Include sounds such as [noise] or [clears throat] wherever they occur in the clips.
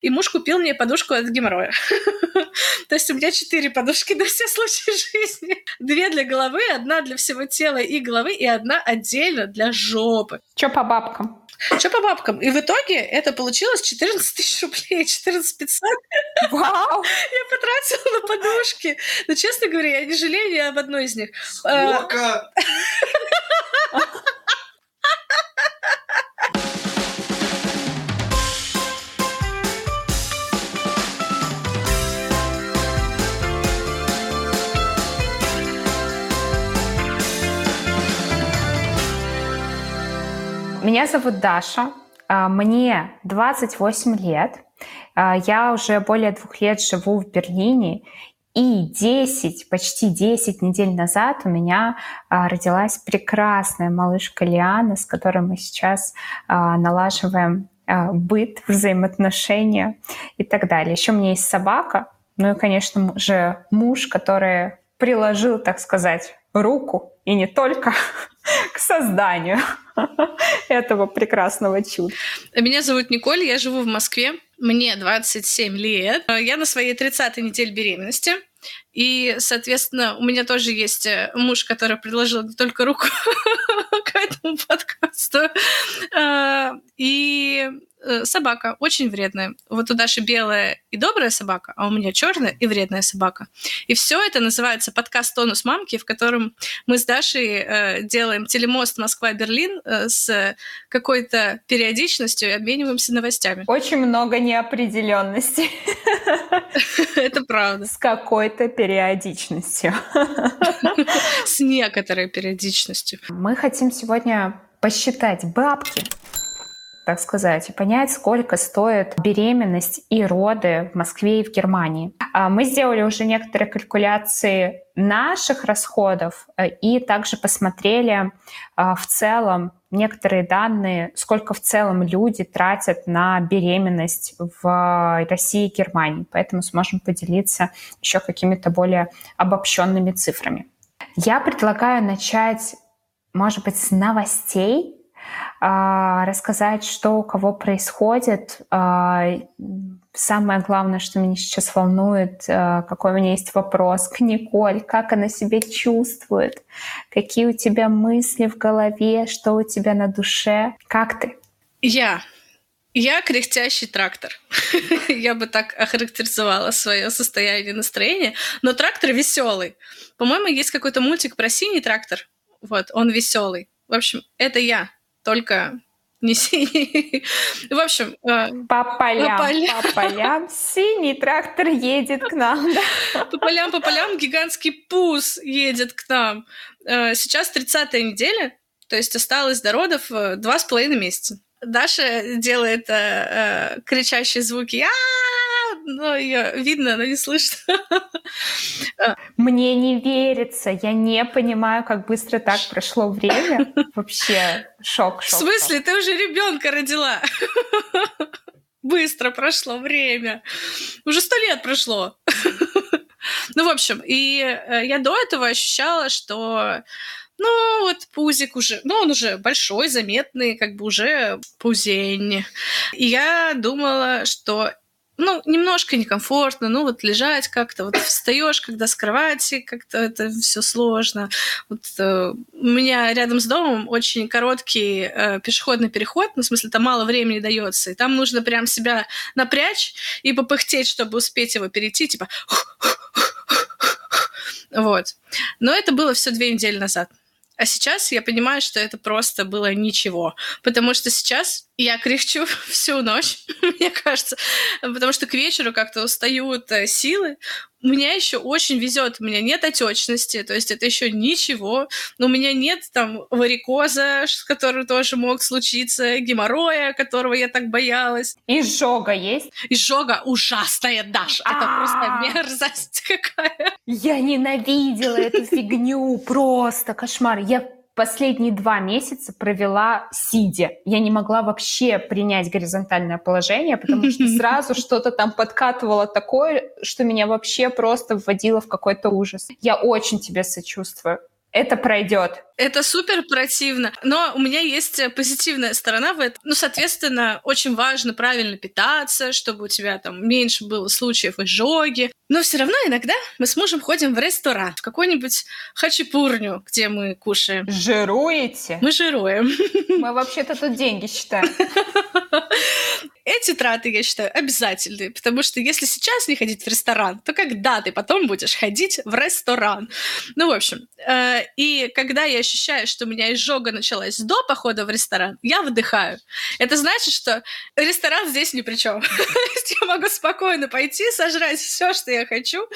и муж купил мне подушку от геморроя. [laughs] То есть у меня четыре подушки на все случаи жизни. Две для головы, одна для всего тела и головы, и одна отдельно для жопы. Чё по бабкам? Что по бабкам? И в итоге это получилось 14 тысяч рублей, 14 500. Вау! [laughs] Я потратила на подушки. Но, честно говоря, я не жалею ни об одной из них. А, Сколько? [laughs] Меня зовут Даша, а, мне 28 лет, а, я уже более двух лет живу в Берлине, и 10, почти 10 недель назад у меня а, родилась прекрасная малышка Лиана, с которой мы сейчас налаживаем быт, взаимоотношения и так далее. Еще у меня есть собака, ну и, конечно же, муж, который приложил, так сказать, руку и не только [laughs] к созданию [laughs] этого прекрасного чуда. Меня зовут Николь, я живу в Москве. Мне 27 лет. Я на своей 30-й неделе беременности. И, соответственно, у меня тоже есть э, муж, который предложил не только руку [laughs] к этому подкасту. А, и Э, собака очень вредная. Вот у Даши белая и добрая собака, а у меня черная и вредная собака. И все это называется подкаст «Тонус мамки», в котором мы с Дашей э, делаем телемост Москва-Берлин э, с какой-то периодичностью и обмениваемся новостями. Очень много неопределенности. [laughs] Это правда. С какой-то периодичностью. С некоторой периодичностью. Мы хотим сегодня посчитать бабки так сказать, понять, сколько стоит беременность и роды в Москве и в Германии. А, мы сделали уже некоторые калькуляции наших расходов э, и также посмотрели а, в целом некоторые данные, сколько в целом люди тратят на беременность в России и Германии. Поэтому сможем поделиться еще какими-то более обобщенными цифрами. Я предлагаю начать, может быть, с новостей, рассказать, что у кого происходит. А, самое главное, что меня сейчас волнует, а, какой у меня есть вопрос к Николь, как она себя чувствует, какие у тебя мысли в голове, что у тебя на душе, как ты? Я. Я кряхтящий трактор. [laughs] Я бы так охарактеризовала свое состояние настроения. Но трактор веселый. По-моему, есть какой-то мультик про синий трактор. Вот, он веселый. В общем, это я только не синий. [laughs] В общем... Э, по полям, по полям, по полям синий трактор едет к нам. Да? По полям, по полям гигантский пус едет к нам. Э, сейчас 30-я неделя, то есть осталось до родов э, два с половиной месяца. Даша делает кричащие звуки. а но ее видно, но не слышно. Мне не верится, я не понимаю, как быстро так прошло время. Вообще шок, шок. В смысле, шок. ты уже ребенка родила? Быстро прошло время. Уже сто лет прошло. Ну, в общем, и э, я до этого ощущала, что ну, вот пузик уже, ну, он уже большой, заметный, как бы уже пузень. И я думала, что ну, немножко некомфортно, ну, вот лежать как-то, вот встаешь, когда с кровати, как-то это все сложно. Вот э, у меня рядом с домом очень короткий э, пешеходный переход, ну, в смысле, там мало времени дается, и там нужно прям себя напрячь и попыхтеть, чтобы успеть его перейти, типа... [laughs] Вот. Но это было все две недели назад. А сейчас я понимаю, что это просто было ничего. Потому что сейчас я кричу [laughs] всю ночь, [laughs] мне кажется. Потому что к вечеру как-то устают э, силы. У меня еще очень везет, у меня нет отечности, то есть это еще ничего. Но у меня нет там варикоза, который тоже мог случиться, геморроя, которого я так боялась. Изжога есть? Изжога ужасная, Даш. Это просто мерзость какая. Я ненавидела эту фигню, просто кошмар. Я последние два месяца провела сидя. Я не могла вообще принять горизонтальное положение, потому что [laughs] сразу что-то там подкатывало такое, что меня вообще просто вводило в какой-то ужас. Я очень тебе сочувствую. Это пройдет. Это супер противно. Но у меня есть позитивная сторона в этом. Ну, соответственно, очень важно правильно питаться, чтобы у тебя там меньше было случаев изжоги. Но все равно иногда мы с мужем ходим в ресторан, в какую-нибудь хачапурню, где мы кушаем. Жируете? Мы жируем. Мы вообще-то тут деньги считаем. [laughs] Эти траты, я считаю, обязательные, потому что если сейчас не ходить в ресторан, то когда ты потом будешь ходить в ресторан? Ну, в общем, э, и когда я ощущаю, что у меня изжога началась до похода в ресторан, я выдыхаю. Это значит, что ресторан здесь ни при чем. [laughs] я могу спокойно пойти, сожрать все, что я хочу,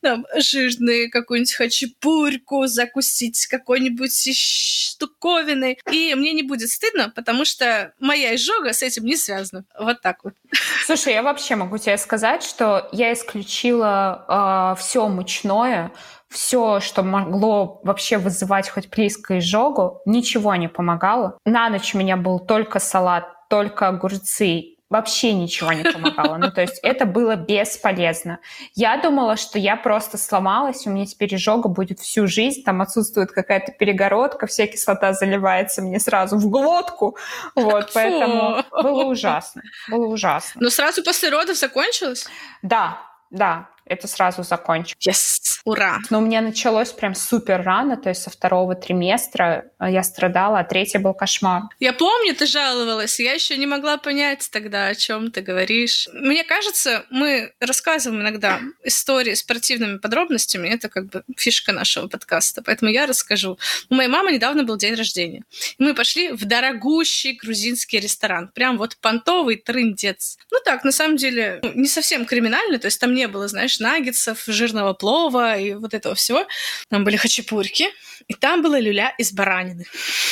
там, жирные какую-нибудь хачапурьку, закусить какой-нибудь штуковиной, и мне не будет стыдно, потому что моя изжога с этим не связана. Вот так вот. [laughs] Слушай, я вообще могу тебе сказать, что я исключила э, все мучное, все, что могло вообще вызывать хоть близко изжогу, ничего не помогало. На ночь у меня был только салат, только огурцы вообще ничего не помогало. Ну, то есть это было бесполезно. Я думала, что я просто сломалась, у меня теперь изжога будет всю жизнь, там отсутствует какая-то перегородка, вся кислота заливается мне сразу в глотку. Вот, поэтому было ужасно. Было ужасно. Но сразу после родов закончилось? Да, да это сразу закончу. Yes! Ура! Но у меня началось прям супер рано, то есть со второго триместра я страдала, а третий был кошмар. Я помню, ты жаловалась, я еще не могла понять тогда, о чем ты говоришь. Мне кажется, мы рассказываем иногда истории с спортивными подробностями, это как бы фишка нашего подкаста, поэтому я расскажу. У моей мамы недавно был день рождения. И мы пошли в дорогущий грузинский ресторан, прям вот понтовый трындец. Ну так, на самом деле, ну, не совсем криминальный, то есть там не было, знаешь, наггетсов, жирного плова и вот этого всего. Там были хачапурки, и там была люля из баранины.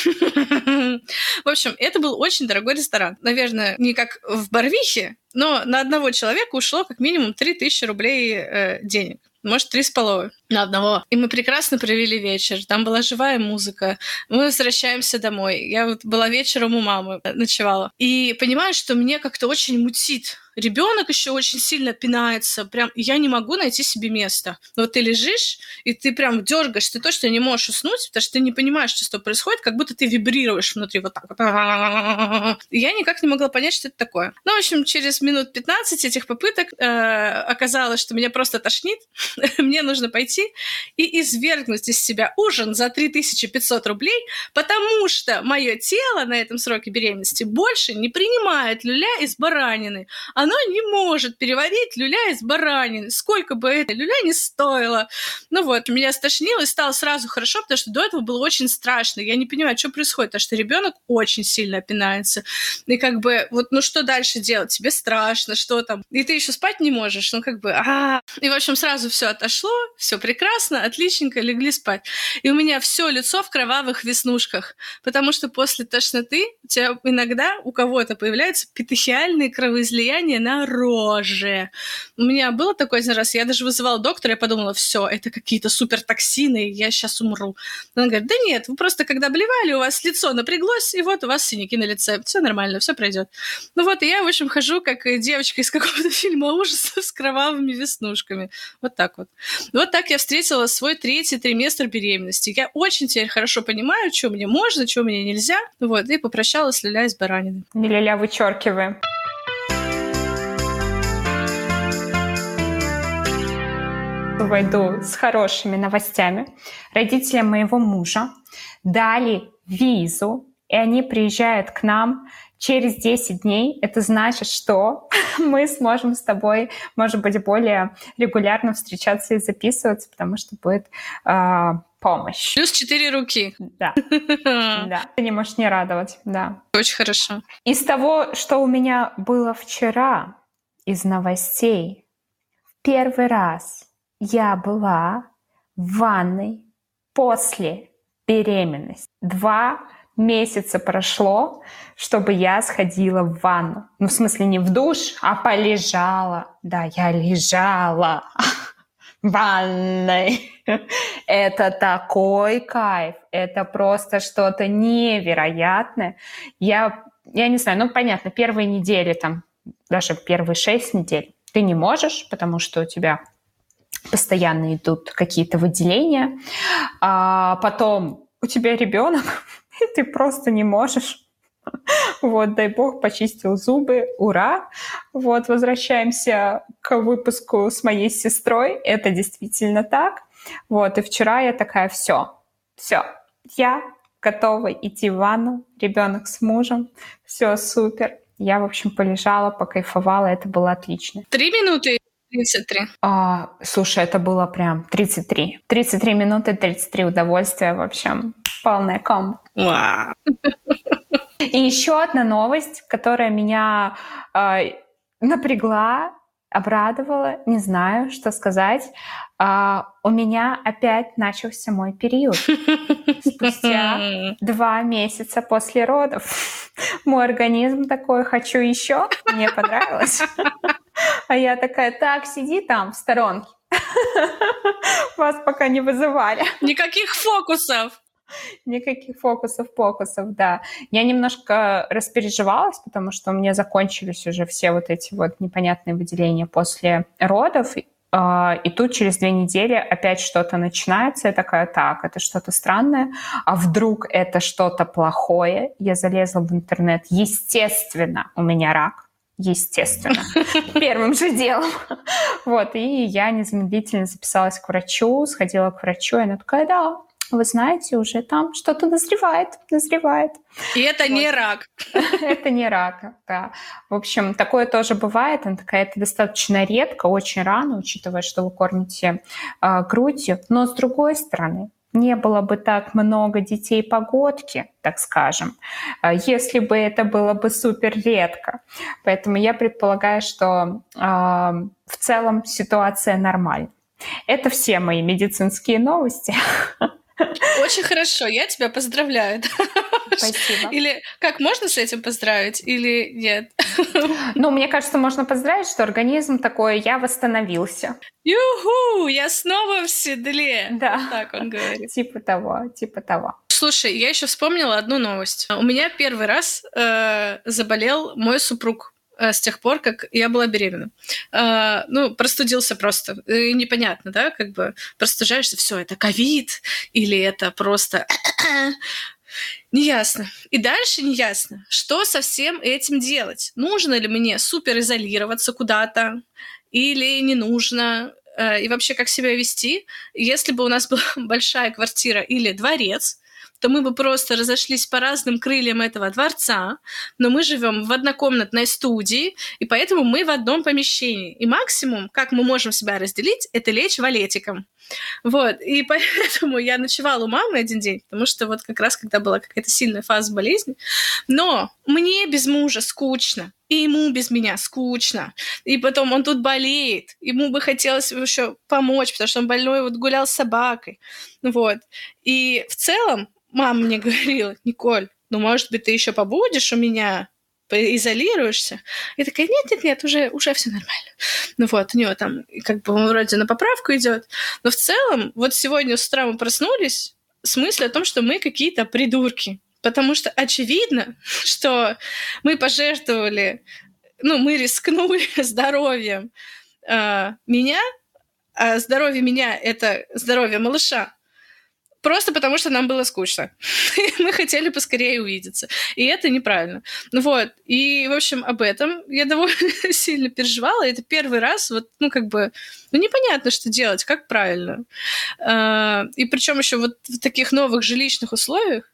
[laughs] В общем, это был очень дорогой ресторан. Наверное, не как в Барвихе, но на одного человека ушло как минимум 3000 рублей э, денег может, три с половиной на одного. И мы прекрасно провели вечер. Там была живая музыка. Мы возвращаемся домой. Я вот была вечером у мамы, э, ночевала. И понимаю, что мне как-то очень мутит ребенок еще очень сильно пинается, прям я не могу найти себе места. Но вот ты лежишь, и ты прям дергаешь, ты точно не можешь уснуть, потому что ты не понимаешь, что происходит, как будто ты вибрируешь внутри вот так вот. Я никак не могла понять, что это такое. Ну, в общем, через минут 15 этих попыток э, оказалось, что меня просто тошнит, [laughs] мне нужно пойти и извергнуть из себя ужин за 3500 рублей, потому что мое тело на этом сроке беременности больше не принимает люля из баранины. Оно оно не может переварить люля из баранины, сколько бы эта люля не стоила. Ну вот, меня стошнило и стало сразу хорошо, потому что до этого было очень страшно. Я не понимаю, что происходит, потому что ребенок очень сильно опинается. И как бы, вот, ну что дальше делать? Тебе страшно, что там? И ты еще спать не можешь, ну как бы, а И, в общем, сразу все отошло, все прекрасно, отличненько, легли спать. И у меня все лицо в кровавых веснушках, потому что после тошноты у тебя иногда у кого-то появляются петехиальные кровоизлияния на роже. У меня было такое один раз, я даже вызывала доктора, я подумала, все, это какие-то супертоксины, я сейчас умру. Она говорит, да нет, вы просто когда блевали, у вас лицо напряглось, и вот у вас синяки на лице, все нормально, все пройдет. Ну вот, и я, в общем, хожу как девочка из какого-то [laughs] фильма ужасов с кровавыми веснушками. Вот так вот. Вот так я встретила свой третий триместр беременности. Я очень теперь хорошо понимаю, что мне можно, что мне нельзя. Вот, и попрощалась с Лиля из баранины. Не Лиля вычеркиваем. Войду с хорошими новостями. Родители моего мужа дали визу, и они приезжают к нам через 10 дней. Это значит, что [laughs] мы сможем с тобой, может быть, более регулярно встречаться и записываться, потому что будет э, помощь. Плюс четыре руки. Да. [laughs] да. Ты не можешь не радовать, да. Очень хорошо. Из того, что у меня было вчера, из новостей, первый раз я была в ванной после беременности. Два месяца прошло, чтобы я сходила в ванну. Ну, в смысле, не в душ, а полежала. Да, я лежала [laughs] в ванной. [laughs] Это такой кайф. Это просто что-то невероятное. Я, я не знаю, ну, понятно, первые недели, там, даже первые шесть недель ты не можешь, потому что у тебя постоянно идут какие-то выделения, а потом у тебя ребенок, [laughs] и ты просто не можешь. Вот, дай бог, почистил зубы, ура. Вот, возвращаемся к выпуску с моей сестрой. Это действительно так. Вот, и вчера я такая, все, все, я готова идти в ванну, ребенок с мужем, все супер. Я, в общем, полежала, покайфовала, это было отлично. Три минуты 33. А, слушай, это было прям 33. 33 минуты, 33 удовольствия, в общем, полная. Вау. И еще одна новость, которая меня э, напрягла, обрадовала, не знаю, что сказать. Uh, у меня опять начался мой период. Спустя два месяца после родов. Мой организм такой, хочу еще, мне понравилось. А я такая, так, сиди там в сторонке. [laughs] Вас пока не вызывали. Никаких фокусов. Никаких фокусов-покусов, да. Я немножко распереживалась, потому что у меня закончились уже все вот эти вот непонятные выделения после родов, а, и тут через две недели опять что-то начинается. Я такая, так, это что-то странное. А вдруг это что-то плохое? Я залезла в интернет. Естественно, у меня рак. Естественно. Первым же делом. Вот, и я незамедлительно записалась к врачу, сходила к врачу, и она такая, да, вы знаете, уже там что-то назревает, назревает. И это вот. не рак. [laughs] Это не рак, да. В общем, такое тоже бывает, она такая, это достаточно редко, очень рано, учитывая, что вы кормите э, грудью. Но с другой стороны, не было бы так много детей погодки, так скажем, а, если бы это было бы супер редко. Поэтому я предполагаю, что э, в целом ситуация нормальная. Это все мои медицинские новости. [laughs] Очень хорошо, я тебя поздравляю. Спасибо. Или как можно с этим поздравить, или нет? Ну, мне кажется, можно поздравить, что организм такой, я восстановился. Юху, я снова в седле. Да. Так он говорит. Типа того, типа того. Слушай, я еще вспомнила одну новость. У меня первый раз э, заболел мой супруг. Э, с тех пор, как я была беременна. Э, ну, простудился просто. И непонятно, да, как бы простужаешься, все, это ковид, или это просто [clears throat] Неясно. И дальше неясно, что со всем этим делать. Нужно ли мне суперизолироваться куда-то или не нужно, э, и вообще как себя вести. Если бы у нас была [laughs] большая квартира или дворец, то мы бы просто разошлись по разным крыльям этого дворца, но мы живем в однокомнатной студии, и поэтому мы в одном помещении. И максимум, как мы можем себя разделить, это лечь валетиком. Вот, и [laughs] поэтому я ночевала у мамы один день, потому что вот как раз когда была какая-то сильная фаза болезни. Но мне без мужа скучно, и ему без меня скучно. И потом он тут болеет, ему бы хотелось еще помочь, потому что он больной вот гулял с собакой. Вот. И в целом мама мне говорила, Николь, ну, может быть, ты еще побудешь у меня, изолируешься. Я такая, нет, нет, нет, уже, уже все нормально. Ну вот, у нее там как бы вроде на поправку идет. Но в целом, вот сегодня с утра мы проснулись с мыслью о том, что мы какие-то придурки. Потому что очевидно, [laughs] что мы пожертвовали, ну, мы рискнули [laughs] здоровьем э, меня, а здоровье меня — это здоровье малыша. Просто потому, что нам было скучно. [laughs] Мы хотели поскорее увидеться. И это неправильно. Ну вот. И, в общем, об этом я довольно [laughs] сильно переживала. Это первый раз, вот, ну, как бы, ну, непонятно, что делать, как правильно. А, и причем еще вот в таких новых жилищных условиях,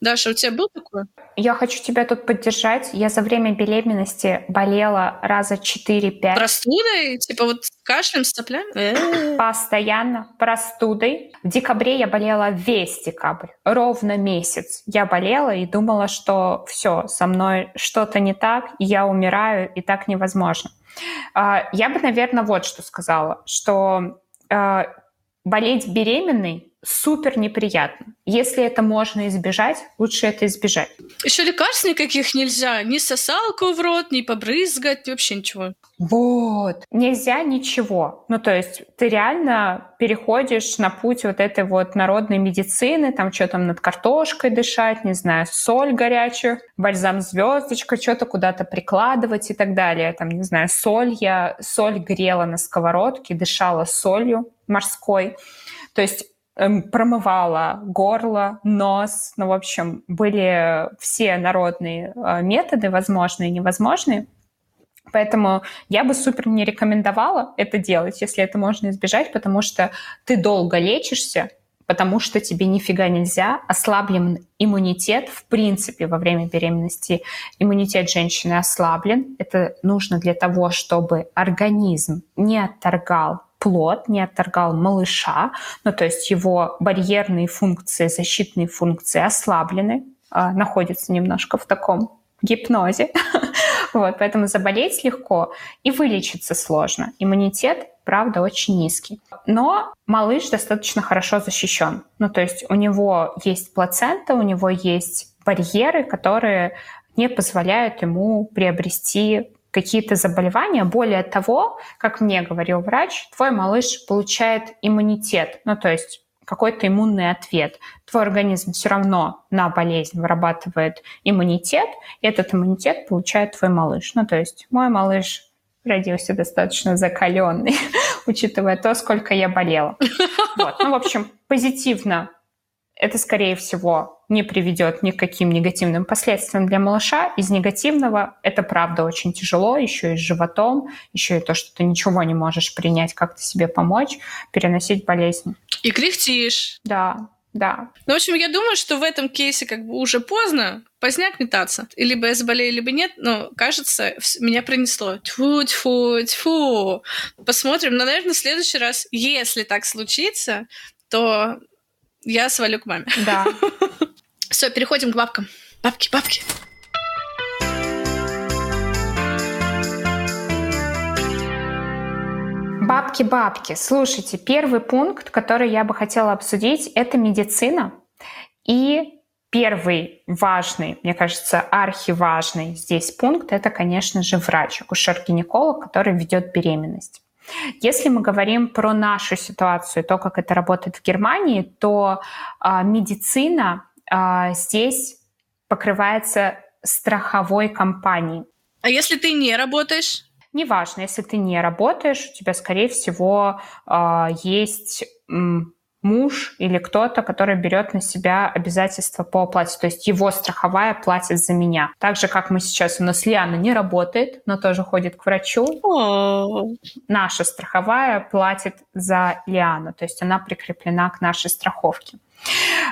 Даша, у тебя был такое? Я хочу тебя тут поддержать. Я за время беременности болела раза 4-5. Простудой? Типа вот кашлем, соплями? Э. Постоянно. Простудой. В декабре я болела весь декабрь. Ровно месяц. Я болела и думала, что все, со мной что-то не так, я умираю, и так невозможно. А, я бы, наверное, вот что сказала, что а, болеть беременной супер неприятно. Если это можно избежать, лучше это избежать. Еще лекарств никаких нельзя. Ни сосалку в рот, ни побрызгать, вообще ничего. Вот. Нельзя ничего. Ну, то есть ты реально переходишь на путь вот этой вот народной медицины, там что там над картошкой дышать, не знаю, соль горячую, бальзам звездочка, что-то куда-то прикладывать и так далее. Там, не знаю, соль я, соль грела на сковородке, дышала солью морской. То есть промывала горло, нос. Ну, в общем, были все народные э, методы, возможные и невозможные. Поэтому я бы супер не рекомендовала это делать, если это можно избежать, потому что ты долго лечишься, потому что тебе нифига нельзя, ослаблен иммунитет, в принципе, во время беременности иммунитет женщины ослаблен. Это нужно для того, чтобы организм не отторгал плод, не отторгал малыша, ну то есть его барьерные функции, защитные функции ослаблены, э, находятся немножко в таком гипнозе. [laughs] вот, поэтому заболеть легко и вылечиться сложно. Иммунитет, правда, очень низкий. Но малыш достаточно хорошо защищен. Ну, то есть у него есть плацента, у него есть барьеры, которые не позволяют ему приобрести какие-то заболевания. Более того, как мне говорил врач, твой малыш получает иммунитет, ну то есть какой-то иммунный ответ. Твой организм все равно на болезнь вырабатывает иммунитет, и этот иммунитет получает твой малыш. Ну то есть мой малыш родился достаточно закаленный, [laughs] учитывая то, сколько я болела. Вот. Ну, в общем, позитивно это, скорее всего, не приведет ни к каким негативным последствиям для малыша. Из негативного это, правда, очень тяжело, еще и с животом, еще и то, что ты ничего не можешь принять, как-то себе помочь, переносить болезнь. И кряхтишь. Да, да. Ну, в общем, я думаю, что в этом кейсе как бы уже поздно, поздняк метаться. И либо я заболею, либо нет, но, кажется, меня принесло. Тьфу, тьфу, тьфу. Посмотрим. Но, наверное, в следующий раз, если так случится, то я свалю к маме. Да. [laughs] Все, переходим к бабкам. Бабки, бабки. Бабки-бабки. Слушайте, первый пункт, который я бы хотела обсудить, это медицина. И первый важный, мне кажется, архиважный здесь пункт, это, конечно же, врач, акушер-гинеколог, который ведет беременность. Если мы говорим про нашу ситуацию, то, как это работает в Германии, то э, медицина э, здесь покрывается страховой компанией. А если ты не работаешь? Неважно, если ты не работаешь, у тебя, скорее всего, э, есть муж или кто-то, который берет на себя обязательства по оплате. То есть его страховая платит за меня. Так же, как мы сейчас, у нас Лиана не работает, но тоже ходит к врачу. Наша страховая платит за Лиану. То есть она прикреплена к нашей страховке.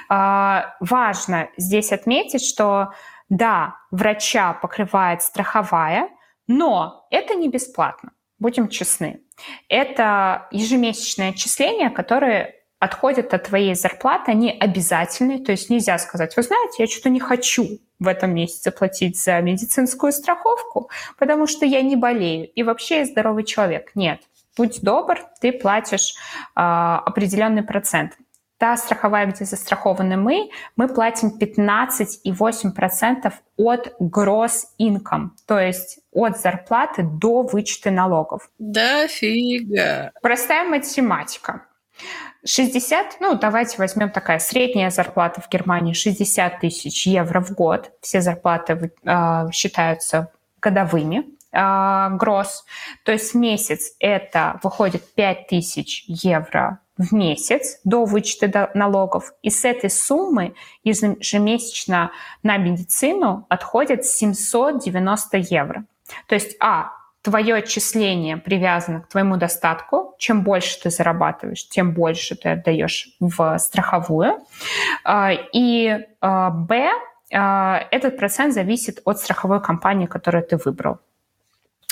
А, важно здесь отметить, что да, врача покрывает страховая, но это не бесплатно. Будем честны. Это ежемесячное отчисление, которое отходят от твоей зарплаты, они обязательны. То есть нельзя сказать, вы знаете, я что-то не хочу в этом месяце платить за медицинскую страховку, потому что я не болею и вообще я здоровый человек. Нет. Будь добр, ты платишь э, определенный процент. Та страховая, где застрахованы мы, мы платим 15,8% от gross income, то есть от зарплаты до вычета налогов. Да фига. Простая математика. 60, ну давайте возьмем такая средняя зарплата в Германии 60 тысяч евро в год. Все зарплаты э, считаются годовыми, э, гроз. То есть месяц это выходит 5 тысяч евро в месяц до вычета налогов. И с этой суммы ежемесячно на медицину отходит 790 евро. То есть, а, твое отчисление привязано к твоему достатку. Чем больше ты зарабатываешь, тем больше ты отдаешь в страховую. А, и а, б, а, этот процент зависит от страховой компании, которую ты выбрал.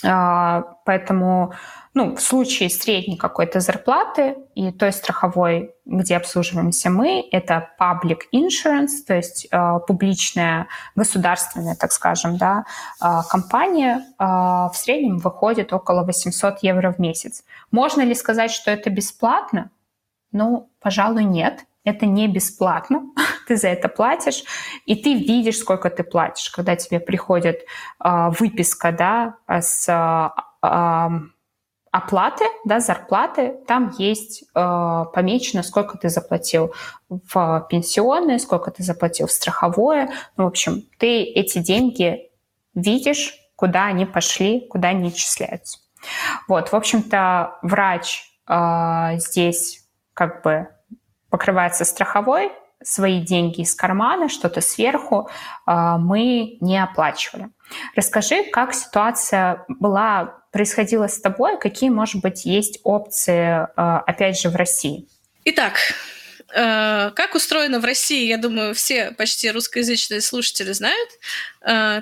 Поэтому ну, в случае средней какой-то зарплаты и той страховой, где обслуживаемся мы, это public insurance, то есть э, публичная, государственная, так скажем, да, э, компания, э, в среднем выходит около 800 евро в месяц. Можно ли сказать, что это бесплатно? Ну, пожалуй, нет это не бесплатно, [laughs] ты за это платишь, и ты видишь, сколько ты платишь, когда тебе приходит э, выписка да, с э, оплаты, да, зарплаты, там есть э, помечено, сколько ты заплатил в пенсионное, сколько ты заплатил в страховое. Ну, в общем, ты эти деньги видишь, куда они пошли, куда они исчисляются. Вот, в общем-то, врач э, здесь как бы покрывается страховой, свои деньги из кармана, что-то сверху э, мы не оплачивали. Расскажи, как ситуация была, происходила с тобой, какие, может быть, есть опции, э, опять же, в России? Итак, э, как устроено в России, я думаю, все почти русскоязычные слушатели знают.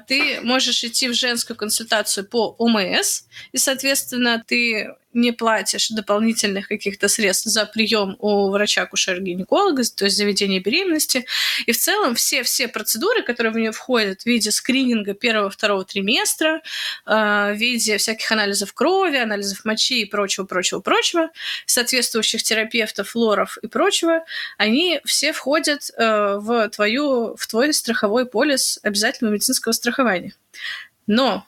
Ты можешь идти в женскую консультацию по ОМС, и, соответственно, ты не платишь дополнительных каких-то средств за прием у врача-акушера-гинеколога, то есть заведение беременности. И в целом все-все процедуры, которые в нее входят в виде скрининга первого-второго триместра, э, в виде всяких анализов крови, анализов мочи и прочего-прочего-прочего, соответствующих терапевтов, лоров и прочего, они все входят э, в, твою, в твой страховой полис обязательного медицинского страхования. Но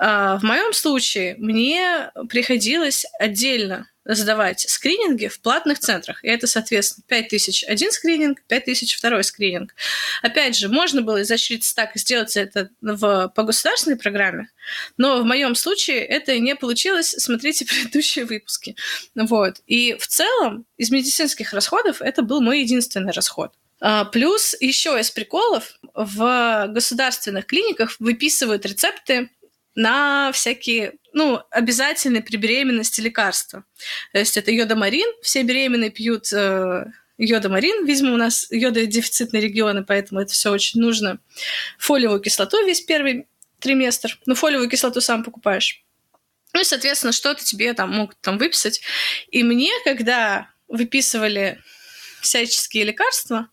в моем случае мне приходилось отдельно сдавать скрининги в платных центрах. И это, соответственно, 5000 один скрининг, 5000 второй скрининг. Опять же, можно было изощриться так и сделать это в, по государственной программе, но в моем случае это не получилось. Смотрите [laughs] предыдущие выпуски. Вот. И в целом из медицинских расходов это был мой единственный расход. А, плюс еще из приколов в государственных клиниках выписывают рецепты на всякие, ну, обязательные при беременности лекарства. То есть это йодомарин, все беременные пьют э, йодомарин, видимо, у нас йододефицитные регионы, поэтому это все очень нужно. Фолиевую кислоту весь первый триместр, ну, фолиевую кислоту сам покупаешь. Ну и, соответственно, что-то тебе там могут там выписать. И мне, когда выписывали всяческие лекарства,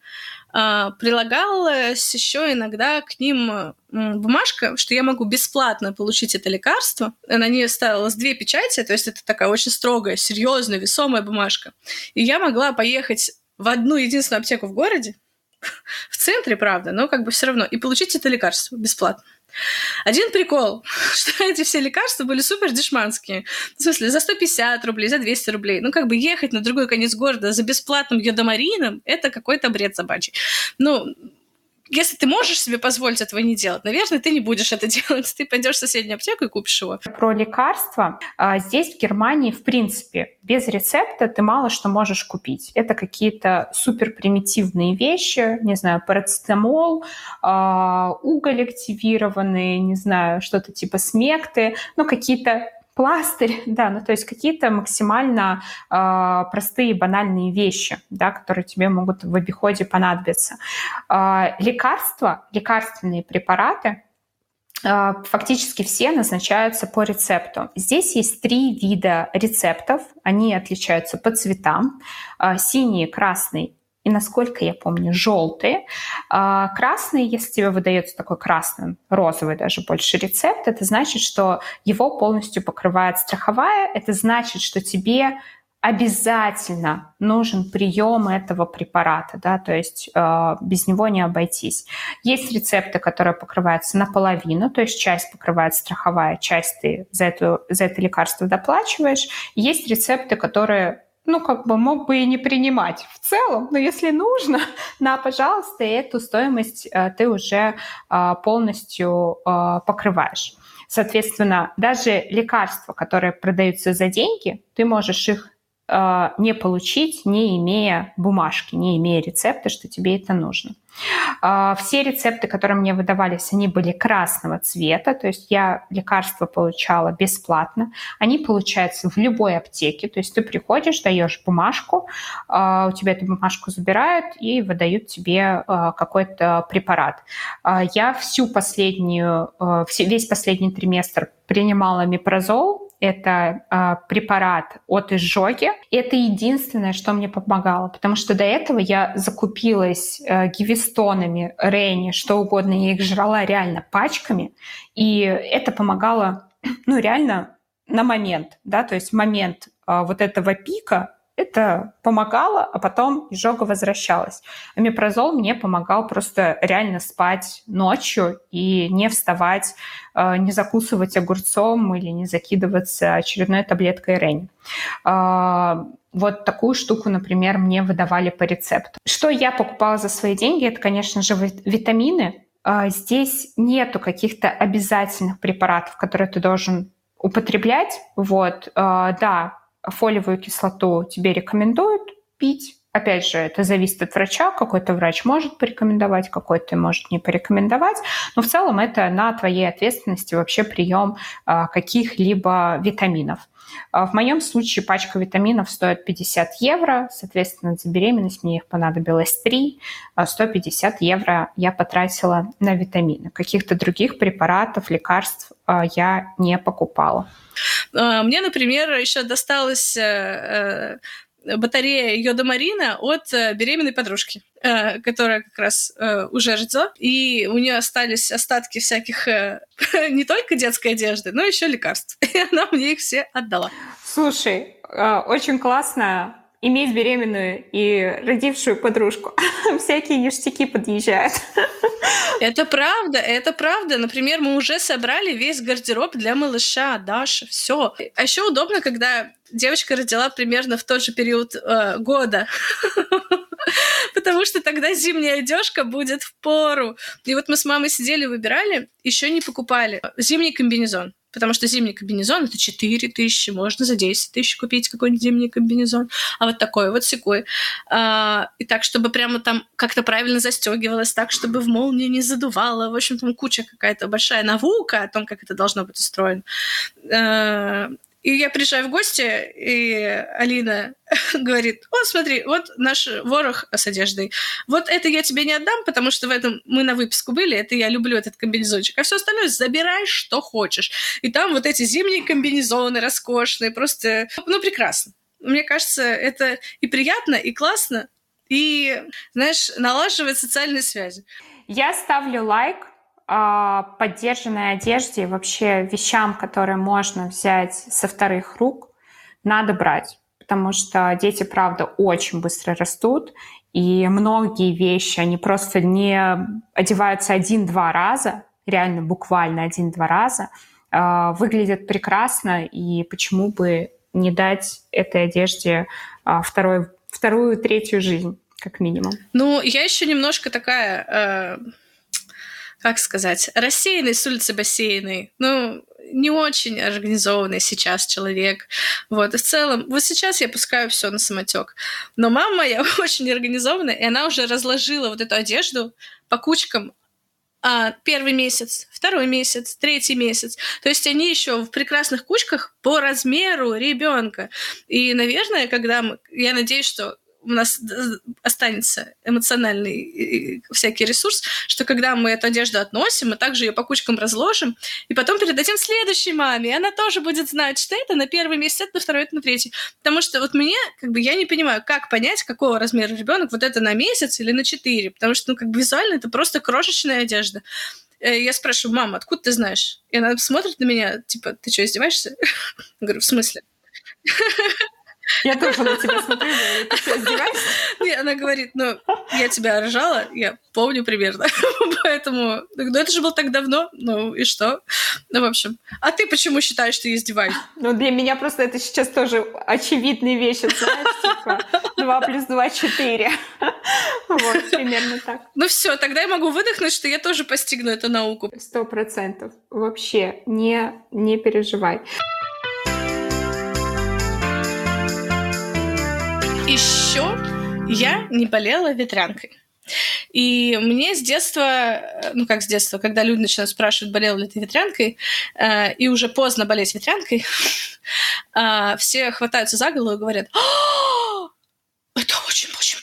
прилагалась еще иногда к ним бумажка, что я могу бесплатно получить это лекарство. На ней ставилось две печати, то есть это такая очень строгая, серьезная, весомая бумажка. И я могла поехать в одну единственную аптеку в городе, [laughs] в центре, правда, но как бы все равно, и получить это лекарство бесплатно. Один прикол, [laughs] что эти все лекарства были супер дешманские. В смысле, за 150 рублей, за 200 рублей. Ну, как бы ехать на другой конец города за бесплатным йодомарином – это какой-то бред собачий. Ну, если ты можешь себе позволить этого не делать, наверное, ты не будешь это [laughs] делать. Ты пойдешь в соседнюю аптеку и купишь его. Про лекарства. А, здесь, в Германии, в принципе, без рецепта ты мало что можешь купить. Это какие-то супер примитивные вещи, не знаю, парацетамол, а, уголь активированный, не знаю, что-то типа смекты, ну, какие-то пластырь, да, ну то есть какие-то максимально э, простые банальные вещи, да, которые тебе могут в обиходе понадобиться. Э, лекарства, лекарственные препараты э, фактически все назначаются по рецепту. Здесь есть три вида рецептов, они отличаются по цветам: э, синий, красный и, насколько я помню, желтые. А, красный, если тебе выдается такой красный, розовый даже больше рецепт, это значит, что его полностью покрывает страховая. Это значит, что тебе обязательно нужен прием этого препарата, да, то есть э, без него не обойтись. Есть рецепты, которые покрываются наполовину, то есть часть покрывает страховая, часть ты за, эту, за это лекарство доплачиваешь. Есть рецепты, которые ну, как бы мог бы и не принимать в целом, но если нужно, [laughs] на, пожалуйста, эту стоимость э, ты уже э, полностью э, покрываешь. Соответственно, даже лекарства, которые продаются за деньги, ты можешь их не получить, не имея бумажки, не имея рецепта, что тебе это нужно. А, все рецепты, которые мне выдавались, они были красного цвета, то есть я лекарства получала бесплатно. Они получаются в любой аптеке, то есть ты приходишь, даешь бумажку, а, у тебя эту бумажку забирают и выдают тебе а, какой-то препарат. Я всю последнюю, весь последний триместр принимала мипрозол, это э, препарат от изжоги. Это единственное, что мне помогало, потому что до этого я закупилась э, гивистонами, рейни, что угодно, я их жрала реально пачками, и это помогало, ну, реально на момент, да, то есть момент э, вот этого пика это помогало, а потом изжога возвращалась. Амипрозол мне помогал просто реально спать ночью и не вставать, э, не закусывать огурцом или не закидываться очередной таблеткой Рени. Э, вот такую штуку, например, мне выдавали по рецепту. Что я покупала за свои деньги, это, конечно же, витамины. Э, здесь нету каких-то обязательных препаратов, которые ты должен употреблять. Вот, да, фолиевую кислоту тебе рекомендуют пить. Опять же, это зависит от врача. Какой-то врач может порекомендовать, какой-то может не порекомендовать. Но в целом это на твоей ответственности вообще прием а, каких-либо витаминов. А, в моем случае пачка витаминов стоит 50 евро. Соответственно, за беременность мне их понадобилось 3. 150 а евро я потратила на витамины. Каких-то других препаратов, лекарств я не покупала. Мне, например, еще досталось э, э, батарея йода Марина от э, беременной подружки, которая как раз уже родила, и у нее остались остатки всяких [laughs] не только детской одежды, но еще лекарств. [laughs] И она мне их все отдала. Слушай, очень классно иметь беременную и родившую подружку. [laughs] Всякие ништяки подъезжают. Это правда, это правда. Например, мы уже собрали весь гардероб для малыша, Даша, все. А еще удобно, когда девочка родила примерно в тот же период э, года. [laughs] Потому что тогда зимняя одежка будет в пору. И вот мы с мамой сидели, выбирали, еще не покупали зимний комбинезон потому что зимний комбинезон это 4 тысячи, можно за 10 тысяч купить какой-нибудь зимний комбинезон, а вот такой вот секой. А, и так, чтобы прямо там как-то правильно застегивалось, так, чтобы в молнии не задувало. В общем, там куча какая-то большая наука о том, как это должно быть устроено. А, и я приезжаю в гости, и Алина [laughs] говорит, о, смотри, вот наш ворох с одеждой. Вот это я тебе не отдам, потому что в этом мы на выписку были, это я люблю этот комбинезончик. А все остальное забирай, что хочешь. И там вот эти зимние комбинезоны роскошные, просто, ну, прекрасно. Мне кажется, это и приятно, и классно, и, знаешь, налаживает социальные связи. Я ставлю лайк поддержанной одежде и вообще вещам, которые можно взять со вторых рук, надо брать. Потому что дети, правда, очень быстро растут, и многие вещи, они просто не одеваются один-два раза, реально буквально один-два раза, а, выглядят прекрасно, и почему бы не дать этой одежде а, второй, вторую, третью жизнь, как минимум. Ну, я еще немножко такая... Э как сказать, рассеянный с улицы бассейной. Ну, не очень организованный сейчас человек. Вот, и в целом, вот сейчас я пускаю все на самотек. Но мама моя [laughs] очень организованная, и она уже разложила вот эту одежду по кучкам а, первый месяц, второй месяц, третий месяц. То есть они еще в прекрасных кучках по размеру ребенка. И, наверное, когда мы, я надеюсь, что у нас останется эмоциональный всякий ресурс, что когда мы эту одежду относим, мы также ее по кучкам разложим, и потом передадим следующей маме, и она тоже будет знать, что это на первый месяц, это на второй, это на третий. Потому что вот мне, как бы, я не понимаю, как понять, какого размера ребенок, вот это на месяц или на четыре, потому что, ну, как бы визуально это просто крошечная одежда. Э, я спрашиваю, мама, откуда ты знаешь? И она смотрит на меня, типа, ты что, издеваешься? говорю, в смысле? Я тоже на тебя смотрю, говорю, ты что, издеваешься? Она говорит, ну, я тебя рожала, я помню примерно. [laughs] Поэтому, ну, это же было так давно, ну, и что? Ну, в общем. А ты почему считаешь, что я издеваюсь? Ну, для меня просто это сейчас тоже очевидные вещи, знаешь, типа 2 плюс 2 — 4. Вот, примерно так. Ну все, тогда я могу выдохнуть, что я тоже постигну эту науку. Сто процентов. Вообще, не, не переживай. Еще я не болела ветрянкой. И мне с детства, ну как с детства, когда люди начинают спрашивать, болела ли ты ветрянкой, э, и уже поздно болеть ветрянкой, [laughs] э, все хватаются за голову и говорят, это очень-очень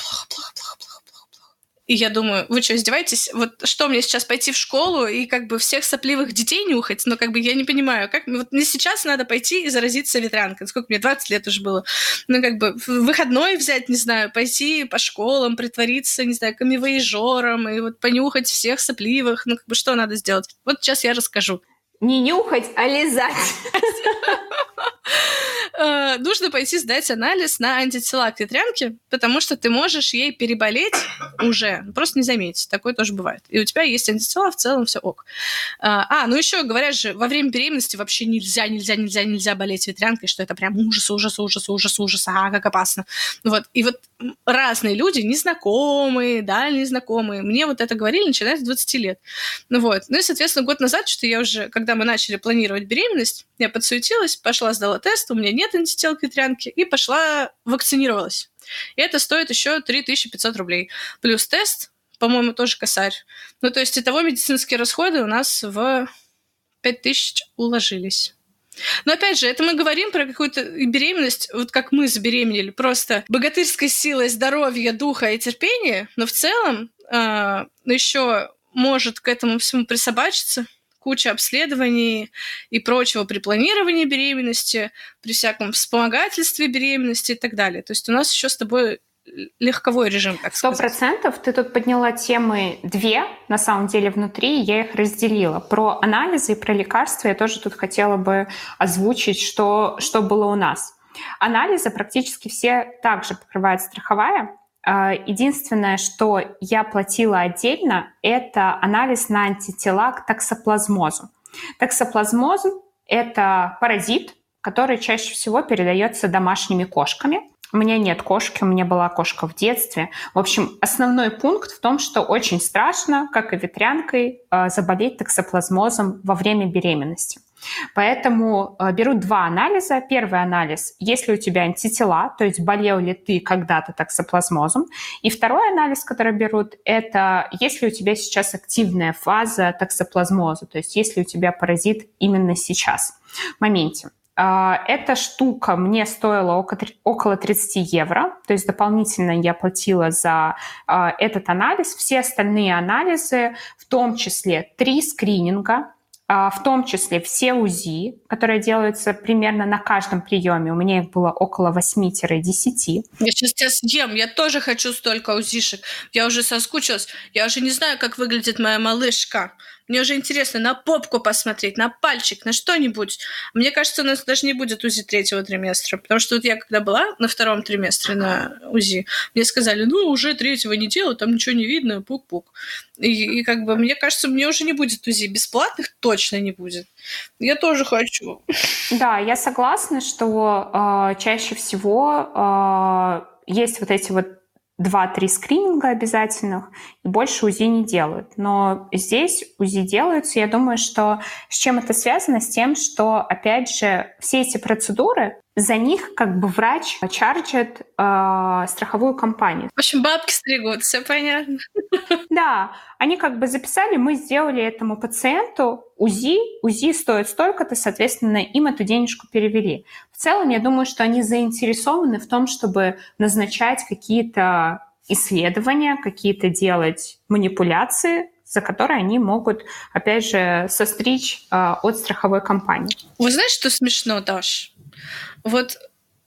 И я думаю, вы что, издеваетесь? Вот что, мне сейчас пойти в школу и как бы всех сопливых детей нюхать? Ну, как бы я не понимаю, как... Вот мне сейчас надо пойти и заразиться ветрянкой. Сколько мне? 20 лет уже было. Ну, как бы выходной взять, не знаю, пойти по школам, притвориться, не знаю, камевоежором и вот понюхать всех сопливых. Ну, как бы что надо сделать? Вот сейчас я расскажу. Не нюхать, а лизать. э, нужно пойти сдать анализ на антитела к ветрянке, потому что ты можешь ей переболеть уже, просто не заметить. Такое тоже бывает. И у тебя есть антитела, в целом все ок. А, а, ну еще говорят же, во время беременности вообще нельзя, нельзя, нельзя, нельзя болеть ветрянкой, что это прям ужас, ужас, ужас, ужас, ужас, а, как опасно. Вот. И вот разные люди, незнакомые, дальние знакомые, мне вот это говорили, начиная с 20 лет. Ну вот. Ну и, соответственно, год назад, что я уже, когда мы начали планировать беременность, я подсуетилась, пошла, сдала тест, у меня нет антител к и пошла вакцинировалась. И это стоит еще 3500 рублей. Плюс тест, по-моему, тоже косарь. Ну, то есть, итого медицинские расходы у нас в 5000 уложились. Но опять же, это мы говорим про какую-то беременность, вот как мы забеременели, просто богатырской силой здоровья, духа и терпения, но в целом э, а, еще может к этому всему присобачиться куча обследований и прочего при планировании беременности, при всяком вспомогательстве беременности и так далее. То есть у нас еще с тобой легковой режим, так Сто процентов. Ты тут подняла темы две, на самом деле, внутри, я их разделила. Про анализы и про лекарства я тоже тут хотела бы озвучить, что, что было у нас. Анализы практически все также покрывает страховая. А, единственное, что я платила отдельно, это анализ на антитела к токсоплазмозу. Токсоплазмоз – это паразит, который чаще всего передается домашними кошками. У меня нет кошки, у меня была кошка в детстве. В общем, основной пункт в том, что очень страшно, как и ветрянкой, э, заболеть токсоплазмозом во время беременности. Поэтому э, берут два анализа. Первый анализ, если у тебя антитела, то есть болел ли ты когда-то токсоплазмозом. И второй анализ, который берут, это если у тебя сейчас активная фаза токсоплазмоза, то есть если у тебя паразит именно сейчас, в моменте. А, эта штука мне стоила около 30 евро, то есть дополнительно я платила за а, этот анализ. Все остальные анализы, в том числе три скрининга, в том числе все УЗИ, которые делаются примерно на каждом приеме. У меня их было около 8-10. Я сейчас тебя съем, я тоже хочу столько УЗИшек. Я уже соскучилась, я уже не знаю, как выглядит моя малышка. Мне уже интересно на попку посмотреть, на пальчик, на что-нибудь. Мне кажется, у нас даже не будет УЗИ третьего триместра, потому что вот я когда была на втором триместре на УЗИ, мне сказали, ну, уже третьего не делают, там ничего не видно, пук-пук. И, и как бы, мне кажется, мне уже не будет УЗИ. Бесплатных точно не будет. Я тоже хочу. Да, я согласна, что э, чаще всего э, есть вот эти вот два-три скрининга обязательных, и больше УЗИ не делают. Но здесь УЗИ делаются. Я думаю, что с чем это связано? С тем, что, опять же, все эти процедуры, за них как бы врач чарджит э, страховую компанию. В общем, бабки стригут, все понятно. Да, они как бы записали, мы сделали этому пациенту УЗИ, УЗИ стоит столько-то, соответственно, им эту денежку перевели. В целом, я думаю, что они заинтересованы в том, чтобы назначать какие-то исследования, какие-то делать манипуляции, за которые они могут, опять же, состричь э, от страховой компании. Вы знаете, что смешно, Даш? Вот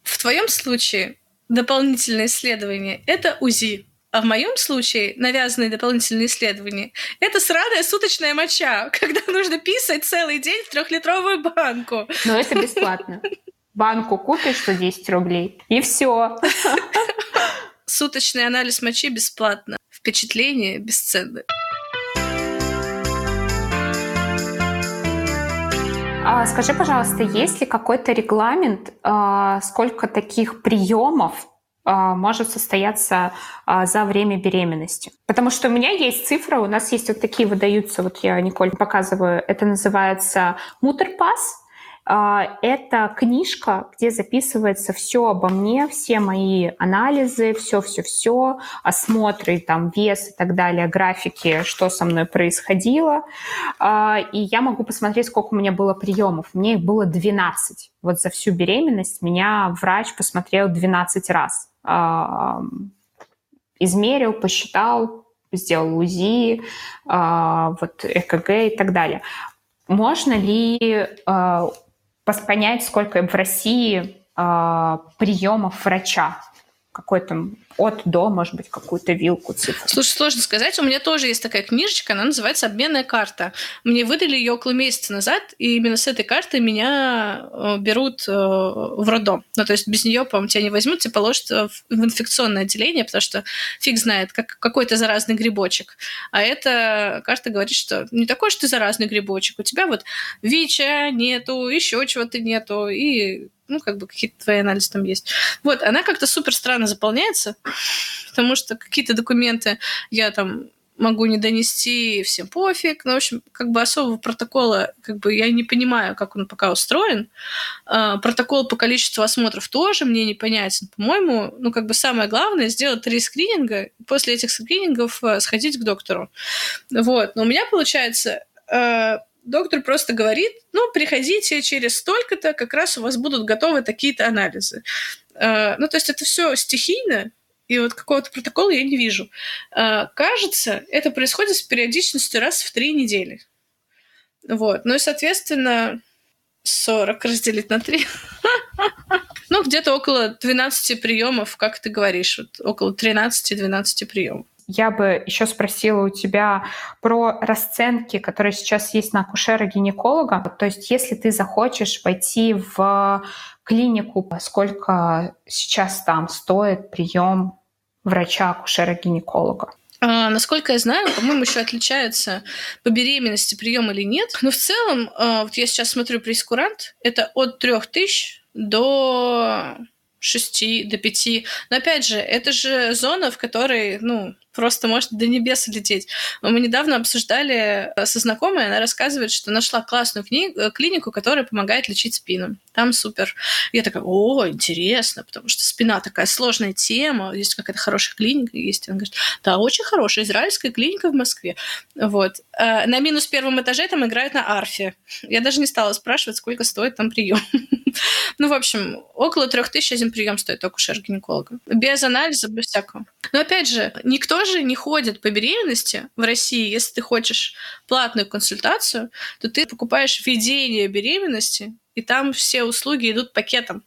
в твоем случае дополнительное исследование – это УЗИ. А в моем случае навязанные дополнительные исследования – это сраная суточная моча, [laughs] когда нужно писать целый день в трехлитровую банку. Но это бесплатно. Банку купишь за 10 рублей, и все. [laughs] Суточный анализ мочи бесплатно. Впечатление бесценно. А скажи, пожалуйста, есть ли какой-то регламент, а, сколько таких приемов а, может состояться за время беременности. Потому что у меня есть цифра, у нас есть вот такие выдаются, вот я Николь показываю, это называется мутерпас, это книжка, где записывается все обо мне, все мои анализы, все-все-все, осмотры, там, вес и так далее, графики, что со мной происходило. А, и я могу посмотреть, сколько у меня было приемов. Мне их было 12. Вот за всю беременность меня врач посмотрел 12 раз. А, измерил, посчитал, сделал УЗИ, вот ЭКГ и так далее. Можно ли понять, сколько в России э, приемов врача какой там от до, может быть, какую-то вилку цифр. Слушай, сложно сказать. У меня тоже есть такая книжечка, она называется «Обменная карта». Мне выдали ее около месяца назад, и именно с этой карты меня э, берут э, в роддом. Ну, то есть без нее, по-моему, тебя не возьмут, тебя положат в инфекционное отделение, потому что фиг знает, как какой-то заразный грибочек. А эта карта говорит, что не такой что ты заразный грибочек, у тебя вот ВИЧа нету, еще чего-то нету, и ну, как бы какие-то твои анализы там есть. Вот, она как-то супер странно заполняется, потому что какие-то документы я там могу не донести, всем пофиг. Ну, в общем, как бы особого протокола, как бы я не понимаю, как он пока устроен. А, протокол по количеству осмотров тоже мне непонятен. По-моему, ну, как бы самое главное сделать три скрининга, после этих скринингов а, сходить к доктору. Вот. Но у меня получается а, доктор просто говорит, ну, приходите через столько-то, как раз у вас будут готовы такие-то анализы. Ну, то есть это все стихийно, и вот какого-то протокола я не вижу. Э, кажется, это происходит с периодичностью раз в три недели. Вот. Ну и, соответственно, 40 разделить на 3. [laughs] Ну, где-то около 12 приемов, как ты говоришь, вот около 13-12 приемов. Я бы еще спросила у тебя про расценки, которые сейчас есть на акушера-гинеколога. То есть если ты захочешь пойти в клинику, сколько сейчас там стоит прием врача-акушера-гинеколога? А, насколько я знаю, по-моему, еще отличается по беременности прием или нет. Но в целом, а, вот я сейчас смотрю прескурант, это от 3000 до 6 до 5. Но опять же, это же зона, в которой, ну, просто может до небес лететь. Мы недавно обсуждали э, со знакомой, она рассказывает, что нашла классную кни- э, клинику, которая помогает лечить спину. Там супер. Я такая, о, интересно, потому что спина такая сложная тема, есть какая-то хорошая клиника, есть. Она говорит, да, очень хорошая израильская клиника в Москве. Вот. Э, на минус первом этаже там играют на арфе. Я даже не стала спрашивать, сколько стоит там прием. [laughs] [laughs] Ну, в общем, около трех тысяч один прием стоит акушер-гинеколога. Без анализа, без всякого. Но опять же, никто же не ходит по беременности в России. Если ты хочешь платную консультацию, то ты покупаешь введение беременности, и там все услуги идут пакетом.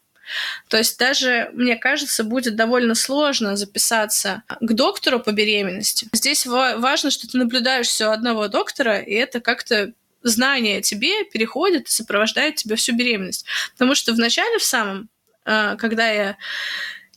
То есть даже, мне кажется, будет довольно сложно записаться к доктору по беременности. Здесь важно, что ты наблюдаешь все одного доктора, и это как-то знание тебе переходит и сопровождает тебя всю беременность. Потому что в начале, в самом, э, когда я,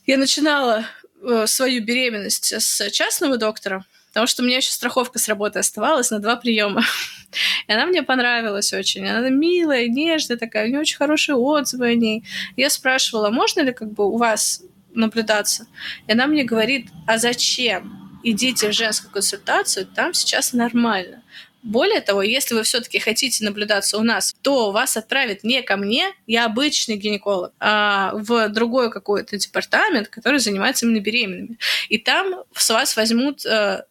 я начинала Э, свою беременность с частного доктора, потому что у меня еще страховка с работы оставалась на два приема. [laughs] И она мне понравилась очень. Она милая, нежная такая, у нее очень хорошие отзывы о ней. Я спрашивала, можно ли как бы у вас наблюдаться? И она мне говорит, а зачем? Идите в женскую консультацию, там сейчас нормально. Более того, если вы все-таки хотите наблюдаться у нас, то вас отправят не ко мне, я обычный гинеколог, а в другой какой-то департамент, который занимается именно беременными. И там с вас возьмут э,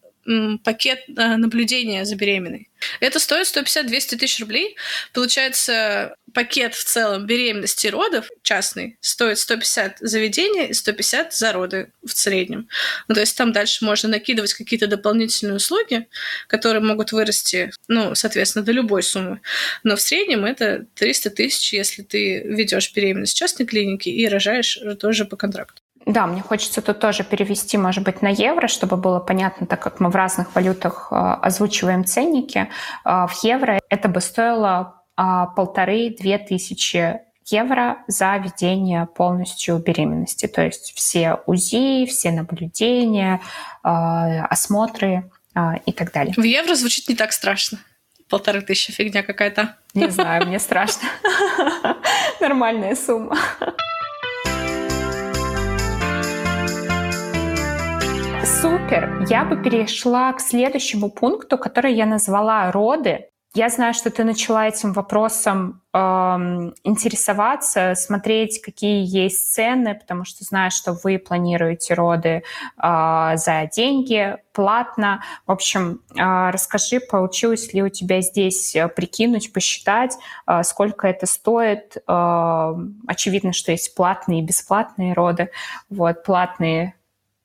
пакет э, наблюдения за беременной. Это стоит 150-200 тысяч рублей. Получается, пакет в целом беременности и родов частный стоит 150 за ведение и 150 за роды в среднем. Ну, то есть там дальше можно накидывать какие-то дополнительные услуги, которые могут вырасти, ну, соответственно, до любой суммы. Но в среднем это 300 тысяч, если ты ведешь беременность в частной клинике и рожаешь тоже по контракту. Да, мне хочется тут тоже перевести, может быть, на евро, чтобы было понятно, так как мы в разных валютах э, озвучиваем ценники. Э, в евро это бы стоило э, полторы-две тысячи евро за ведение полностью беременности. То есть все УЗИ, все наблюдения, осмотры и так далее. В евро звучит не так страшно. Полторы тысячи фигня какая-то. Не знаю, мне страшно. [laughs] Нормальная сумма. Супер! Я бы перешла к следующему пункту, который я назвала роды. Я знаю, что ты начала этим вопросом э, интересоваться, смотреть, какие есть цены, потому что знаю, что вы планируете роды э, за деньги, платно. В общем, э, расскажи, получилось ли у тебя здесь э, прикинуть, посчитать, э, сколько это стоит. Э, очевидно, что есть платные и бесплатные роды. Вот, платные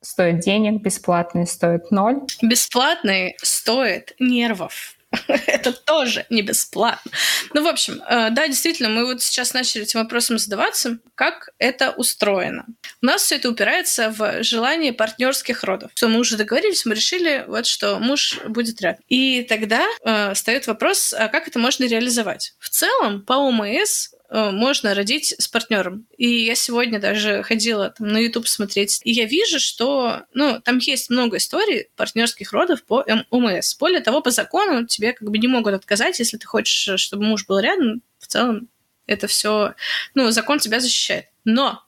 стоит денег, бесплатный стоит ноль. Бесплатный стоит нервов. [laughs] Это тоже не бесплатно. Ну, в общем, э, да, действительно, мы вот сейчас начали этим вопросом задаваться, как это устроено. У нас все это упирается в желание партнерских родов. Что мы уже договорились, мы решили, вот что муж будет рядом. И тогда э, встает вопрос, а как это можно реализовать? В целом, по ОМС можно родить с партнером. И я сегодня даже ходила там, на YouTube смотреть, и я вижу, что ну, там есть много историй партнерских родов по ОМС. Более того, по закону тебе как бы не могут отказать, если ты хочешь, чтобы муж был рядом. В целом это все, ну, закон тебя защищает. Но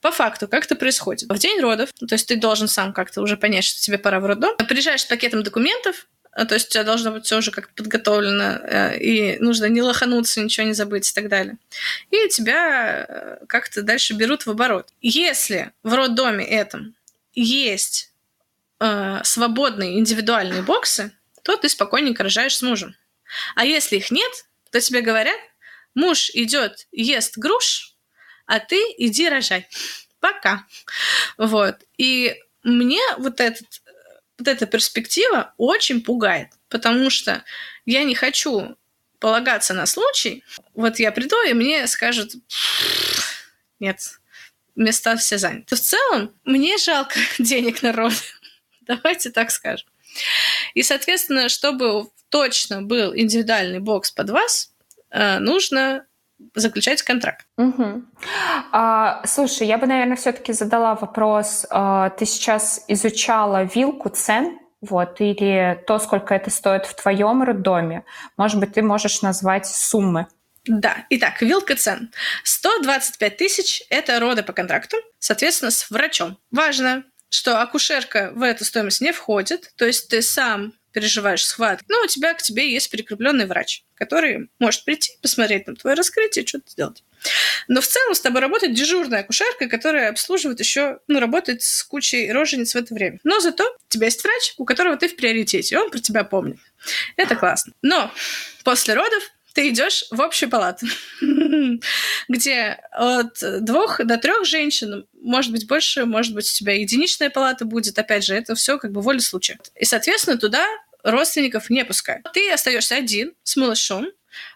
по факту, как это происходит? В день родов, то есть ты должен сам как-то уже понять, что тебе пора в роддом, приезжаешь с пакетом документов, то есть у тебя должно быть все уже как подготовлено, э, и нужно не лохануться, ничего не забыть и так далее. И тебя э, как-то дальше берут в оборот. Если в роддоме этом есть э, свободные индивидуальные боксы, то ты спокойненько рожаешь с мужем. А если их нет, то тебе говорят, муж идет, ест груш, а ты иди рожай. Пока. Вот. И мне вот этот вот эта перспектива очень пугает, потому что я не хочу полагаться на случай. Вот я приду, и мне скажут, нет, места все заняты. В целом, мне жалко [laughs] денег народ. Давайте так скажем. И, соответственно, чтобы точно был индивидуальный бокс под вас, э, нужно заключать контракт. Угу. А, слушай, я бы, наверное, все-таки задала вопрос. А, ты сейчас изучала вилку цен, вот, или то, сколько это стоит в твоем роддоме. Может быть, ты можешь назвать суммы. Да, итак, вилка цен. 125 тысяч – это роды по контракту, соответственно, с врачом. Важно, что акушерка в эту стоимость не входит, то есть ты сам переживаешь схватки, но у тебя к тебе есть прикрепленный врач, который может прийти, посмотреть на твое раскрытие, что-то сделать. Но в целом с тобой работает дежурная акушерка, которая обслуживает еще, ну, работает с кучей рожениц в это время. Но зато у тебя есть врач, у которого ты в приоритете, он про тебя помнит. Это классно. Но после родов ты идешь в общую палату, [laughs] где от двух до трех женщин, может быть, больше, может быть, у тебя единичная палата будет. Опять же, это все как бы воля случая. И, соответственно, туда родственников не пускают. Ты остаешься один с малышом,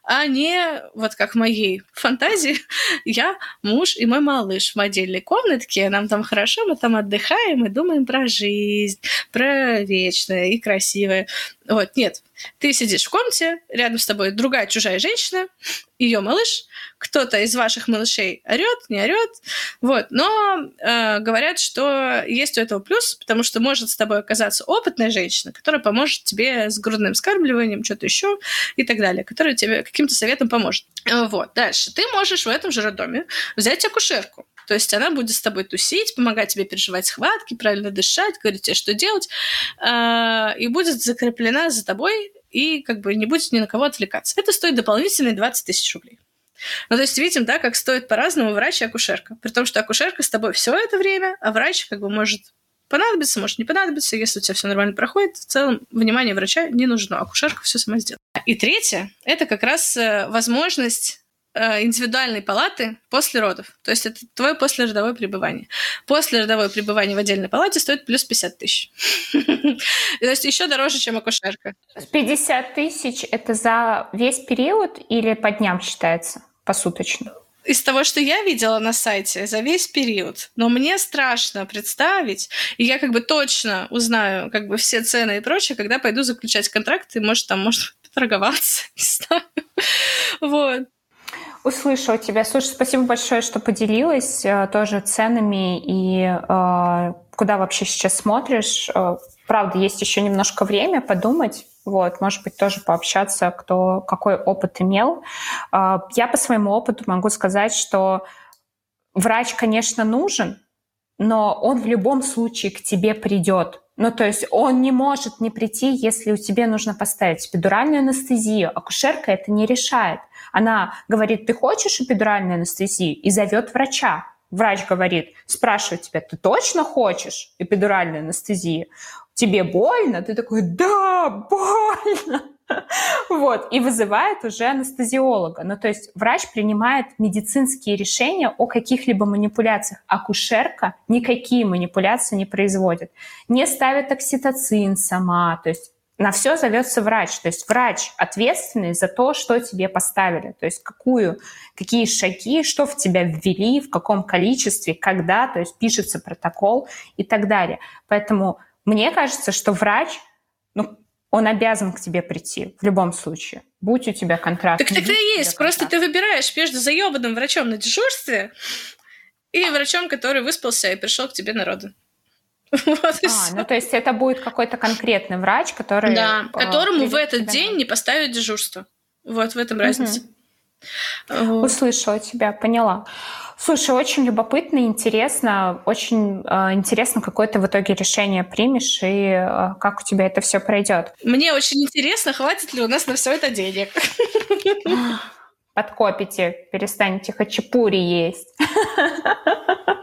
а не вот как в моей фантазии [laughs] я, муж и мой малыш в отдельной комнатке, нам там хорошо, мы там отдыхаем и думаем про жизнь, про вечное и красивое. Вот, нет, ты сидишь в комнате, рядом с тобой другая чужая женщина, ее малыш, кто-то из ваших малышей орет, не орет, вот. Но э, говорят, что есть у этого плюс, потому что может с тобой оказаться опытная женщина, которая поможет тебе с грудным скармливанием, что-то еще и так далее, которая тебе каким-то советом поможет. Э, вот. Дальше. Ты можешь в этом же роддоме взять акушерку. То есть она будет с тобой тусить, помогать тебе переживать схватки, правильно дышать, говорить тебе, что делать, э, и будет закреплена за тобой и как бы не будет ни на кого отвлекаться. Это стоит дополнительные 20 тысяч рублей. Ну, то есть видим, да, как стоит по-разному врач и акушерка. При том, что акушерка с тобой все это время, а врач как бы может понадобиться, может не понадобиться. Если у тебя все нормально проходит, в целом внимание врача не нужно. Акушерка все сама сделает. И третье – это как раз э, возможность индивидуальной палаты после родов. То есть это твое послеродовое пребывание. Послеродовое пребывание в отдельной палате стоит плюс 50 тысяч. [laughs] То есть еще дороже, чем акушерка. 50 тысяч – это за весь период или по дням считается, посуточно? из того, что я видела на сайте за весь период. Но мне страшно представить, и я как бы точно узнаю как бы все цены и прочее, когда пойду заключать контракт, и может там может [laughs] торговаться, [laughs] не знаю. Вот. Услышала тебя. Слушай, спасибо большое, что поделилась э, тоже ценами и э, куда вообще сейчас смотришь. Э, правда, есть еще немножко время подумать. Вот, может быть, тоже пообщаться, кто какой опыт имел. Э, я по своему опыту могу сказать, что врач, конечно, нужен, но он в любом случае к тебе придет. Ну, то есть он не может не прийти, если у тебя нужно поставить эпидуральную анестезию. Акушерка это не решает. Она говорит, ты хочешь эпидуральную анестезию? И зовет врача. Врач говорит, спрашивает тебя, ты точно хочешь эпидуральную анестезию? Тебе больно? Ты такой, да, больно. [laughs] Вот, и вызывает уже анестезиолога. Ну, то есть врач принимает медицинские решения о каких-либо манипуляциях. Акушерка никакие манипуляции не производит. Не ставит окситоцин сама, то есть на все зовется врач. То есть врач ответственный за то, что тебе поставили. То есть какую, какие шаги, что в тебя ввели, в каком количестве, когда. То есть пишется протокол и так далее. Поэтому мне кажется, что врач, ну, он обязан к тебе прийти в любом случае. Будь у тебя контракт. Так и есть. Просто ты выбираешь между заебанным врачом на дежурстве и врачом, который выспался и пришел к тебе народу. [laughs] Вот а, ну то есть это будет какой-то конкретный врач, который... Да, э, которому в этот день не поставят дежурство. Вот в этом угу. разница. Вот. Услышала тебя, поняла. Слушай, очень любопытно, интересно, очень э, интересно, какое ты в итоге решение примешь и э, как у тебя это все пройдет. Мне очень интересно, хватит ли у нас на все это денег. Подкопите, перестанете хачапури есть. [laughs]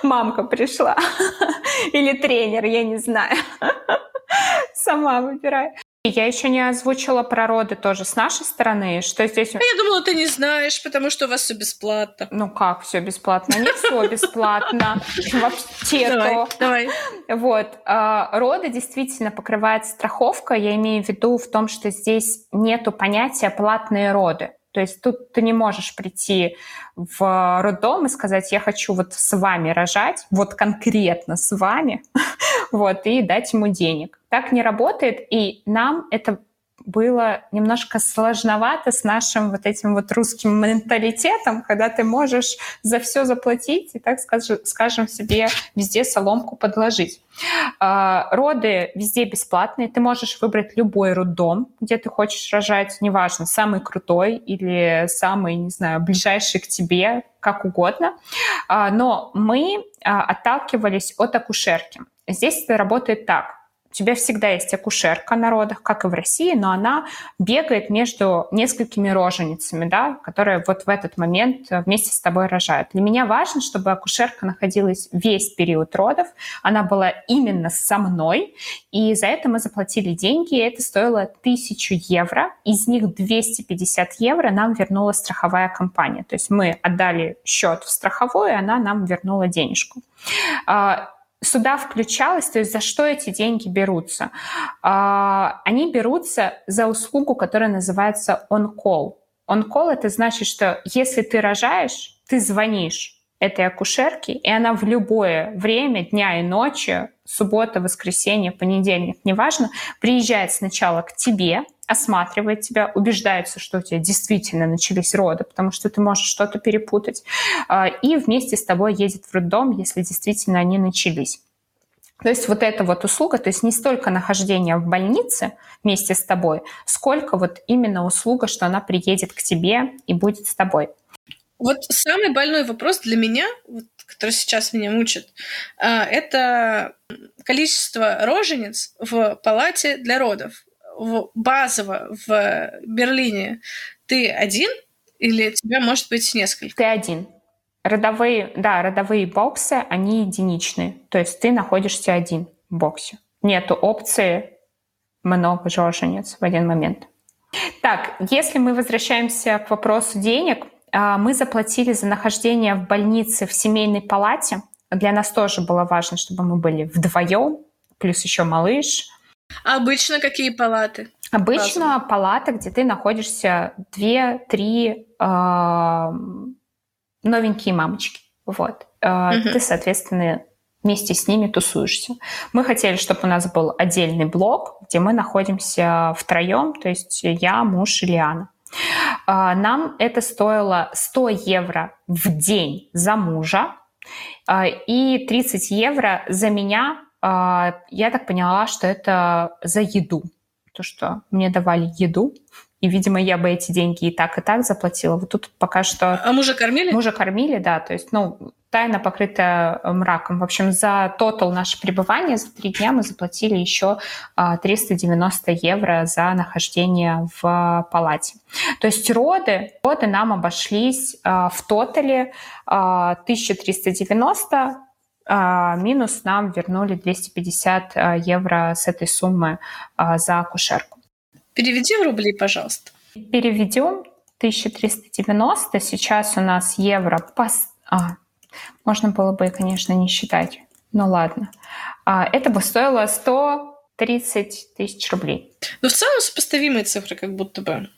[laughs] Мамка пришла. [laughs] Или тренер, я не знаю. [laughs] Сама выбираю. Я еще не озвучила про роды тоже с нашей стороны, что здесь... Я думала, ты не знаешь, потому что у вас все бесплатно. Ну как все бесплатно? Не все бесплатно. Вообще Давай, давай. Вот. А, роды действительно покрывает страховка. Я имею в виду в том, что здесь нету понятия платные роды. То есть тут ты не можешь прийти в роддом и сказать, я хочу вот с вами рожать, вот конкретно с вами, [laughs] вот, и дать ему денег. Так не работает, и нам это было немножко сложновато с нашим вот этим вот русским менталитетом, когда ты можешь за все заплатить и, так скажем, себе везде соломку подложить. А, роды везде бесплатные. Ты можешь выбрать любой роддом, где ты хочешь рожать, неважно, самый крутой или самый, не знаю, ближайший к тебе, как угодно. А, но мы а, отталкивались от акушерки. Здесь это работает так у тебя всегда есть акушерка на родах, как и в России, но она бегает между несколькими роженицами, да, которые вот в этот момент вместе с тобой рожают. Для меня важно, чтобы акушерка находилась весь период родов, она была именно со мной, и за это мы заплатили деньги, и это стоило 1000 евро, из них 250 евро нам вернула страховая компания. То есть мы отдали счет в страховую, и она нам вернула денежку а, сюда включалось, то есть за что эти деньги берутся? А, они берутся за услугу, которая называется on-call. On-call — это значит, что если ты рожаешь, ты звонишь этой акушерке, и она в любое время, дня и ночи, суббота, воскресенье, понедельник, неважно, приезжает сначала к тебе, осматривает тебя, убеждается, что у тебя действительно начались роды, потому что ты можешь что-то перепутать, а, и вместе с тобой едет в роддом, если действительно они начались. То есть вот эта вот услуга, то есть не столько нахождение в больнице вместе с тобой, сколько вот именно услуга, что она приедет к тебе и будет с тобой. Вот самый больной вопрос для меня, вот, который сейчас меня мучит, а, это количество рожениц в палате для родов. Базово в Берлине ты один или тебя может быть несколько? Ты один. Родовые, да, родовые боксы, они единичные. То есть ты находишься один в боксе. Нету опции много рожениц в один момент. Так, если мы возвращаемся к вопросу денег, а, мы заплатили за нахождение в больнице в семейной палате. Для нас тоже было важно, чтобы мы были вдвоем, плюс еще малыш. А обычно какие палаты? Обычно Базовые. палата, где ты находишься две-три э, новенькие мамочки. Вот. Э, угу. Ты, соответственно, вместе с ними тусуешься. Мы хотели, чтобы у нас был отдельный блок, где мы находимся втроем, то есть я, муж и Лиана. А, нам это стоило 100 евро в день за мужа а, и 30 евро за меня. А, я так поняла, что это за еду. То, что мне давали еду, и, видимо, я бы эти деньги и так, и так заплатила. Вот тут пока что... А мужа кормили? Мужа кормили, да. То есть, ну, тайна покрыта э, мраком. В общем, за тотал наше пребывание, за три дня мы заплатили еще 390 евро за нахождение в палате. То есть роды, роды нам обошлись в тотале 1390 минус нам вернули 250 евро с этой суммы за акушерку. Переведи в рубли, пожалуйста. Переведем 1390. Сейчас у нас евро по... А, можно было бы, конечно, не считать. Ну ладно. А, это бы стоило 100 30 тысяч рублей. Ну, в целом сопоставимые цифры как будто бы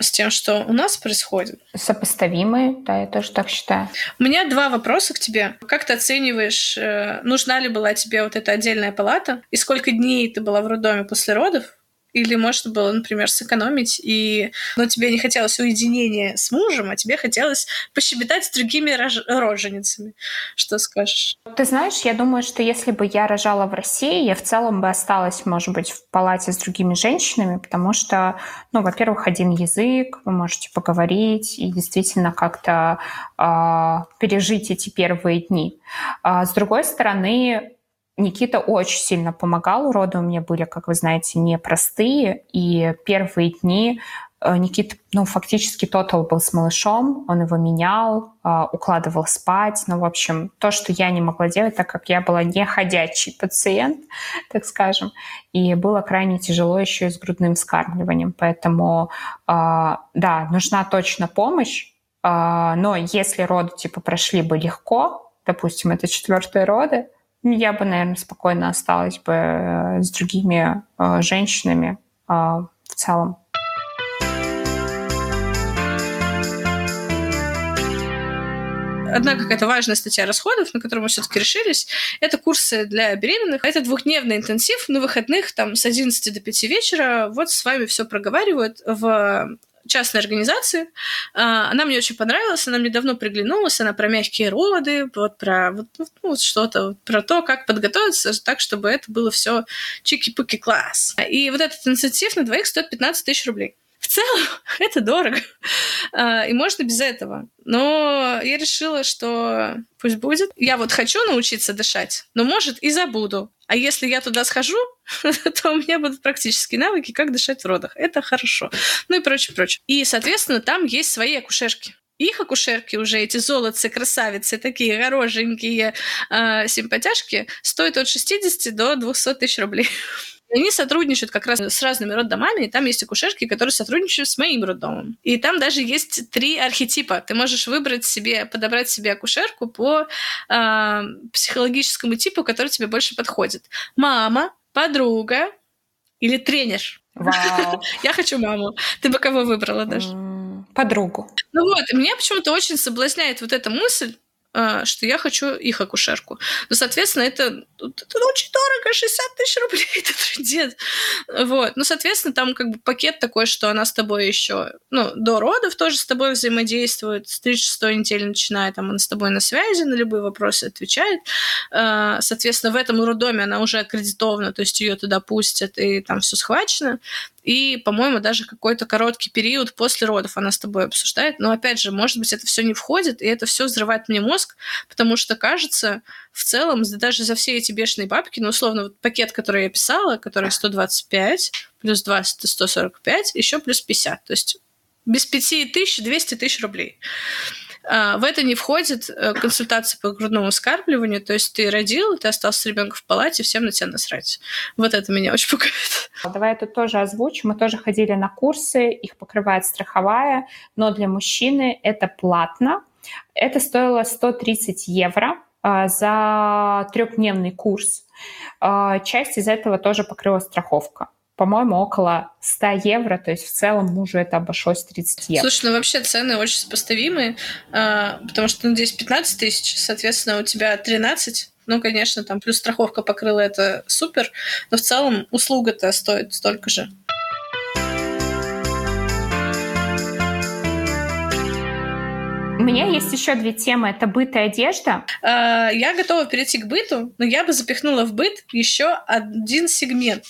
с тем, что у нас происходит. Сопоставимые, да, я тоже так считаю. У меня два вопроса к тебе. Как ты оцениваешь, э, нужна ли была тебе вот эта отдельная палата? И сколько дней ты была в роддоме после родов? Или можно было, например, сэкономить, и... но тебе не хотелось уединения с мужем, а тебе хотелось пощебетать с другими рож... роженицами. Что скажешь? Ты знаешь, я думаю, что если бы я рожала в России, я в целом бы осталась, может быть, в палате с другими женщинами, потому что, ну, во-первых, один язык, вы можете поговорить и действительно как-то э, пережить эти первые дни. А с другой стороны, Никита очень сильно помогал. Роды у меня были, как вы знаете, непростые. И первые дни э, Никита, ну, фактически тотал был с малышом, он его менял, э, укладывал спать. Ну, в общем, то, что я не могла делать, так как я была не ходячий пациент, [laughs] так скажем. И было крайне тяжело еще и с грудным вскармливанием. Поэтому, э, да, нужна точно помощь. Но если роды, типа, прошли бы легко, допустим, это четвертые роды, я бы, наверное, спокойно осталась бы э, с другими э, женщинами э, в целом. одна какая-то важная статья расходов, на которую мы все-таки решились, это курсы для беременных. Это двухдневный интенсив на выходных, там, с 11 до 5 вечера. Вот с вами все проговаривают в частной организации. А, она мне очень понравилась, она мне давно приглянулась, она про мягкие роды, вот про вот, ну, вот что-то, вот про то, как подготовиться так, чтобы это было все чики-пуки класс. И вот этот инициатив на двоих стоит 15 тысяч рублей. В целом [laughs] это дорого, а, и можно без этого. Но я решила, что пусть будет. Я вот хочу научиться дышать, но, может, и забуду. А если я туда схожу, [laughs] то у меня будут практические навыки, как дышать в родах. Это хорошо. Ну и прочее, прочее. И, соответственно, там есть свои акушерки. Их акушерки уже, эти золотцы, красавицы, такие хорошенькие э, симпатяшки, стоят от 60 до 200 тысяч рублей. [laughs] Они сотрудничают как раз с разными роддомами, и там есть акушерки, которые сотрудничают с моим роддомом. И там даже есть три архетипа. Ты можешь выбрать себе, подобрать себе акушерку по э, психологическому типу, который тебе больше подходит. Мама, подруга или тренер. Вау. [laughs] Я хочу маму. Ты бы кого выбрала даже? Подругу. Ну вот, меня почему-то очень соблазняет вот эта мысль, что я хочу их акушерку. Ну, соответственно, это, это очень дорого, 60 тысяч рублей, [laughs] это трудец. Вот. Ну, соответственно, там как бы пакет такой, что она с тобой еще, ну, до родов тоже с тобой взаимодействует, с 36 недели начиная, там, она с тобой на связи, на любые вопросы отвечает. А, соответственно, в этом роддоме она уже аккредитована, то есть ее туда пустят, и там все схвачено и, по-моему, даже какой-то короткий период после родов она с тобой обсуждает. Но, опять же, может быть, это все не входит, и это все взрывает мне мозг, потому что, кажется, в целом, даже за все эти бешеные бабки, ну, условно, вот пакет, который я писала, который 125, плюс 20 145, еще плюс 50. То есть без 5 тысяч 200 тысяч рублей. А, в это не входит э, консультация по грудному вскармливанию, то есть ты родил, ты остался с ребенком в палате, всем на тебя насрать. Вот это меня очень пугает. Давай это тоже озвучу. Мы тоже ходили на курсы, их покрывает страховая, но для мужчины это платно. Это стоило 130 евро а, за трехдневный курс. А, часть из этого тоже покрыла страховка по-моему, около 100 евро, то есть в целом мужу это обошлось 30 евро. Слушай, ну вообще цены очень сопоставимые, а, потому что ну, здесь 15 тысяч, соответственно, у тебя 13, ну, конечно, там плюс страховка покрыла это супер, но в целом услуга-то стоит столько же. Меня есть еще две темы. Это быт и одежда. А, я готова перейти к быту, но я бы запихнула в быт еще один сегмент,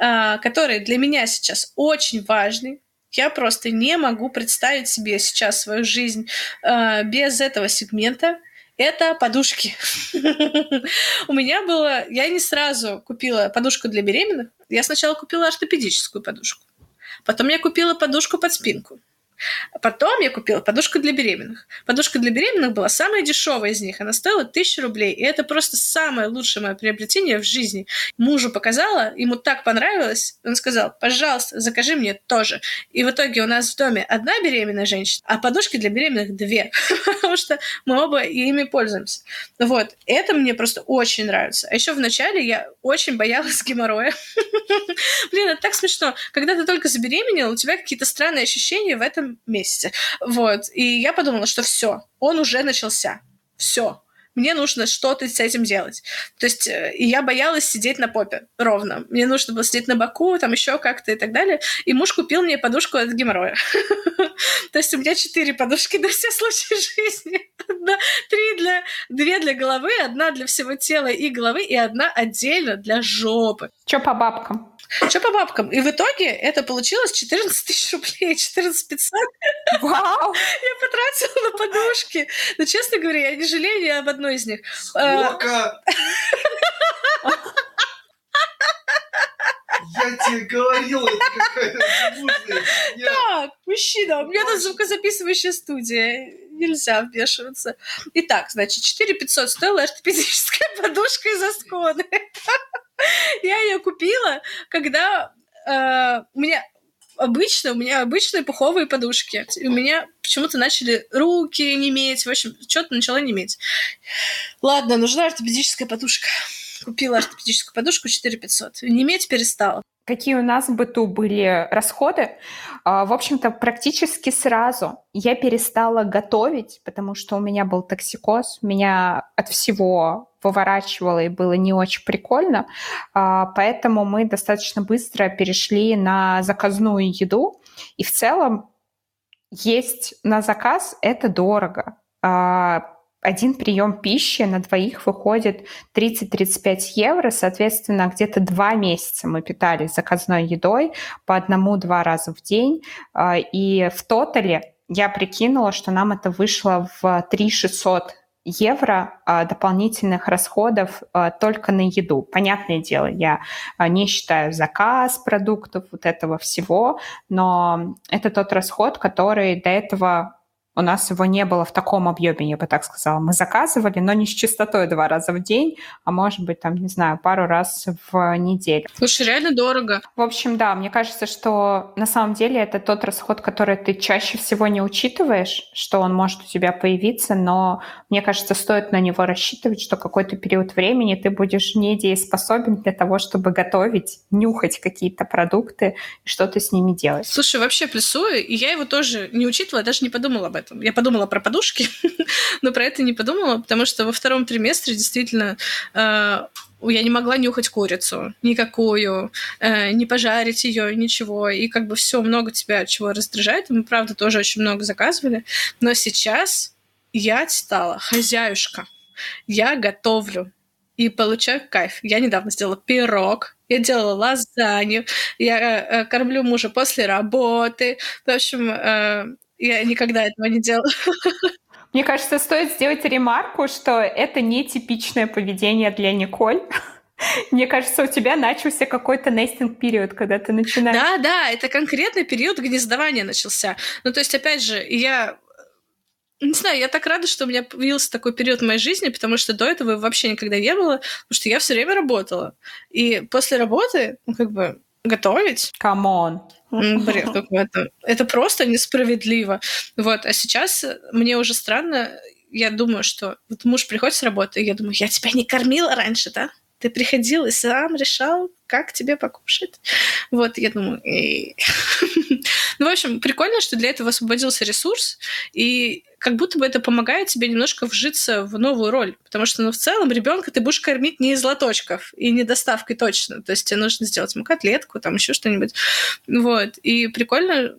а, который для меня сейчас очень важный. Я просто не могу представить себе сейчас свою жизнь а, без этого сегмента это подушки. [laughs] У меня было... Я не сразу купила подушку для беременных. Я сначала купила ортопедическую подушку. Потом я купила подушку под спинку. Потом я купила подушку для беременных. Подушка для беременных была самая дешевая из них. Она стоила тысячу рублей. И это просто самое лучшее мое приобретение в жизни. Мужу показала, ему так понравилось. Он сказал, пожалуйста, закажи мне тоже. И в итоге у нас в доме одна беременная женщина, а подушки для беременных две. [laughs] Потому что мы оба ими пользуемся. Вот. Это мне просто очень нравится. А еще вначале я очень боялась геморроя. [laughs] Блин, это так смешно. Когда ты только забеременел, у тебя какие-то странные ощущения в этом месяце. Вот. И я подумала, что все, он уже начался. Все. Мне нужно что-то с этим делать. То есть э, и я боялась сидеть на попе ровно. Мне нужно было сидеть на боку, там еще как-то и так далее. И муж купил мне подушку от геморроя. [laughs] То есть у меня четыре подушки на все случаи [laughs] жизни. Три для... Две для головы, одна для всего тела и головы, и одна отдельно для жопы. Че по бабкам? Что по бабкам? И в итоге это получилось 14 тысяч рублей, 14 500. Вау! [laughs] Я потратила на подушки. Но, честно говоря, я не жалею ни об одной из них. Сколько? Я тебе говорила, это какая-то Так, мужчина, у меня тут звукозаписывающая студия. Нельзя вмешиваться. Итак, значит, 4 500 стоила ортопедическая [laughs] подушка из Асконы. [laughs] Я ее купила, когда э, у меня обычно, у меня обычные пуховые подушки. И у меня почему-то начали руки неметь, в общем, что-то начало неметь. Ладно, нужна ортопедическая подушка. Купила ортопедическую подушку 4 500. Неметь перестала. Какие у нас в быту были расходы? А, в общем-то, практически сразу я перестала готовить, потому что у меня был токсикоз, меня от всего выворачивало и было не очень прикольно, а, поэтому мы достаточно быстро перешли на заказную еду, и в целом есть на заказ это дорого а, один прием пищи на двоих выходит 30-35 евро, соответственно, где-то два месяца мы питались заказной едой по одному-два раза в день, а, и в тотале я прикинула, что нам это вышло в 3 600 евро а, дополнительных расходов а, только на еду. Понятное дело, я не считаю заказ продуктов, вот этого всего, но это тот расход, который до этого у нас его не было в таком объеме, я бы так сказала. Мы заказывали, но не с частотой два раза в день, а может быть, там, не знаю, пару раз в неделю. Слушай, реально дорого. В общем, да, мне кажется, что на самом деле это тот расход, который ты чаще всего не учитываешь, что он может у тебя появиться, но мне кажется, стоит на него рассчитывать, что какой-то период времени ты будешь недееспособен для того, чтобы готовить, нюхать какие-то продукты и что-то с ними делать. Слушай, вообще плюсую, и я его тоже не учитывала, даже не подумала об этом этом. Я подумала про подушки, [laughs] но про это не подумала, потому что во втором триместре действительно э, я не могла нюхать курицу никакую, э, не пожарить ее, ничего. И как бы все много тебя чего раздражает. Мы, правда, тоже очень много заказывали. Но сейчас я стала хозяюшка. Я готовлю и получаю кайф. Я недавно сделала пирог, я делала лазанью, я э, кормлю мужа после работы. В общем, э, я никогда этого не делала. Мне кажется, стоит сделать ремарку, что это не типичное поведение для Николь. Мне кажется, у тебя начался какой-то нестинг период, когда ты начинаешь. Да, да, это конкретный период гнездования начался. Ну, то есть, опять же, я не знаю, я так рада, что у меня появился такой период в моей жизни, потому что до этого вообще никогда не было, потому что я все время работала. И после работы, ну, как бы, готовить. Come on. [laughs] Бред какой-то. Это просто несправедливо. Вот. А сейчас мне уже странно, я думаю, что вот муж приходит с работы, и я думаю, я тебя не кормила раньше, да? Ты приходил и сам решал, как тебе покушать. Вот, я думаю, [laughs] ну, в общем, прикольно, что для этого освободился ресурс, и как будто бы это помогает тебе немножко вжиться в новую роль. Потому что, ну, в целом, ребенка ты будешь кормить не из лоточков и не доставкой точно. То есть тебе нужно сделать ему котлетку, там еще что-нибудь. Вот. И прикольно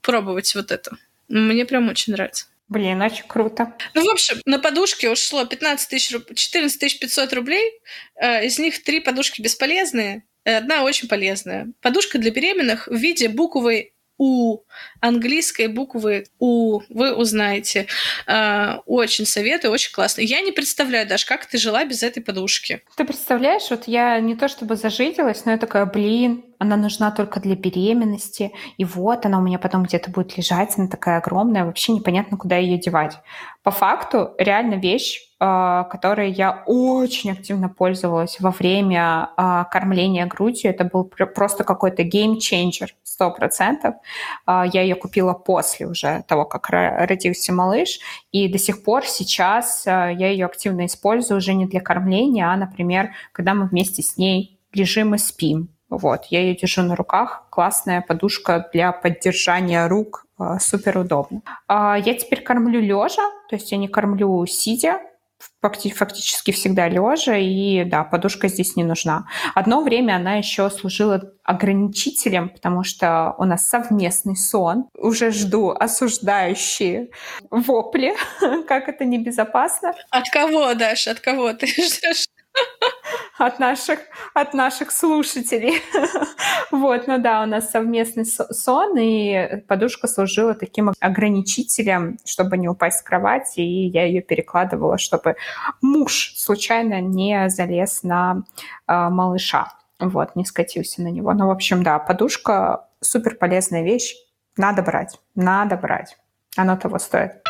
пробовать вот это. Мне прям очень нравится. Блин, очень круто. Ну, в общем, на подушке ушло 15 тысяч, 14 500 рублей. Э, из них три подушки бесполезные, одна очень полезная. Подушка для беременных в виде буквы У, английской буквы У, вы узнаете. Э, очень советую, очень классно. Я не представляю, даже, как ты жила без этой подушки. Ты представляешь, вот я не то чтобы зажиделась, но я такая, блин, она нужна только для беременности, и вот она у меня потом где-то будет лежать, она такая огромная, вообще непонятно, куда ее девать. По факту, реально вещь, которой я очень активно пользовалась во время а, кормления грудью. Это был просто какой-то сто процентов. А, я ее купила после уже того, как родился малыш, и до сих пор сейчас я ее активно использую уже не для кормления, а, например, когда мы вместе с ней лежим и спим. Вот, я ее держу на руках. Классная подушка для поддержания рук. Супер удобно. Я теперь кормлю лежа, то есть я не кормлю сидя, фактически всегда лежа, и да, подушка здесь не нужна. Одно время она еще служила ограничителем, потому что у нас совместный сон. Уже жду осуждающие вопли, [laughs] как это небезопасно. От кого, Даша, от кого ты [laughs] ждешь? От наших, от наших слушателей. [laughs] вот, ну да, у нас совместный сон, и подушка служила таким ограничителем, чтобы не упасть с кровати, и я ее перекладывала, чтобы муж случайно не залез на э, малыша, вот, не скатился на него. Ну, в общем, да, подушка супер полезная вещь, надо брать, надо брать, оно того стоит.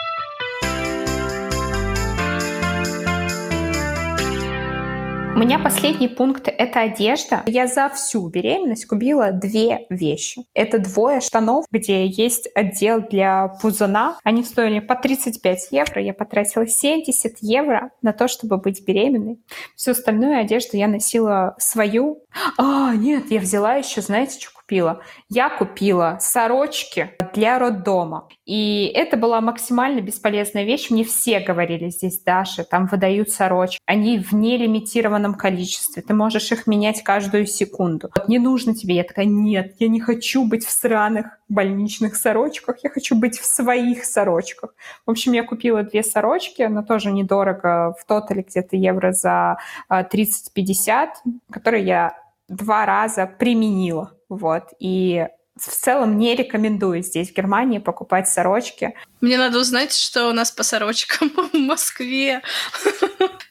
У меня последний пункт — это одежда. Я за всю беременность купила две вещи. Это двое штанов, где есть отдел для пузана. Они стоили по 35 евро. Я потратила 70 евро на то, чтобы быть беременной. Всю остальную одежду я носила свою. А, нет, я взяла еще, знаете, что купила? Я купила сорочки для роддома. И это была максимально бесполезная вещь. Мне все говорили здесь, Даша, там выдают сорочки. Они в нелимитированном количестве. Ты можешь их менять каждую секунду. Вот не нужно тебе. Я такая, нет, я не хочу быть в сраных больничных сорочках. Я хочу быть в своих сорочках. В общем, я купила две сорочки, но тоже недорого. В тотале где-то евро за 30-50, а, которые я два раза применила. Вот. И в целом не рекомендую здесь, в Германии, покупать сорочки. Мне надо узнать, что у нас по сорочкам [laughs] в Москве.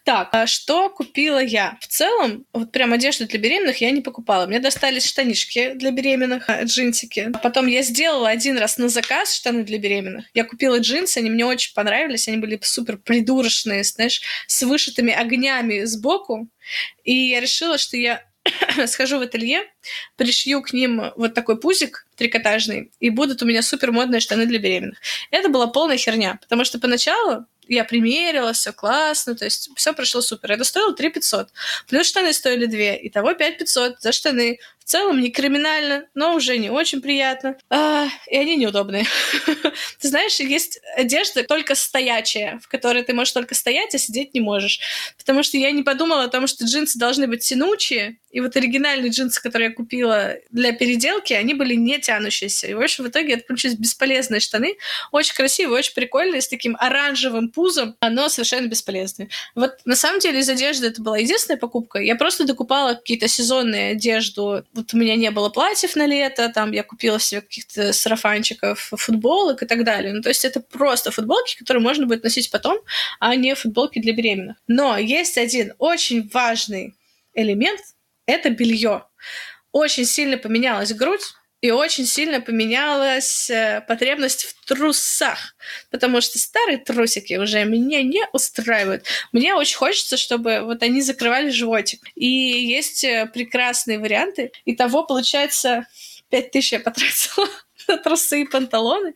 Так, а что купила я? В целом, вот прям одежду для беременных я не покупала. Мне достались штанишки для беременных, э, джинсики. Потом я сделала один раз на заказ штаны для беременных. Я купила джинсы, они мне очень понравились. Они были супер придурочные, знаешь, с вышитыми огнями сбоку. И я решила, что я [coughs] схожу в ателье, пришью к ним вот такой пузик трикотажный, и будут у меня супер модные штаны для беременных. Это была полная херня, потому что поначалу я примерила, все классно, то есть все прошло супер. Это стоило 3 500. Плюс штаны стоили 2, итого 5 500 за штаны в целом не криминально, но уже не очень приятно. А, и они неудобные. [laughs] Ты знаешь, есть одежда только стоячая, в которой ты можешь только стоять, а сидеть не можешь. Потому что я не подумала о том, что джинсы должны быть тянучие, и вот оригинальные джинсы, которые я купила для переделки, они были не тянущиеся. И, в общем, в итоге это получились бесполезные штаны. Очень красивые, очень прикольные, с таким оранжевым пузом, но совершенно бесполезные. Вот на самом деле из одежды это была единственная покупка. Я просто докупала какие-то сезонные одежду вот у меня не было платьев на лето, там я купила себе каких-то сарафанчиков, футболок и так далее. Ну, то есть это просто футболки, которые можно будет носить потом, а не футболки для беременных. Но есть один очень важный элемент — это белье. Очень сильно поменялась грудь, и очень сильно поменялась э, потребность в трусах, потому что старые трусики уже меня не устраивают. Мне очень хочется, чтобы вот они закрывали животик. И есть э, прекрасные варианты. И того, получается, 5000 я потратила [laughs] [laughs] трусы и панталоны.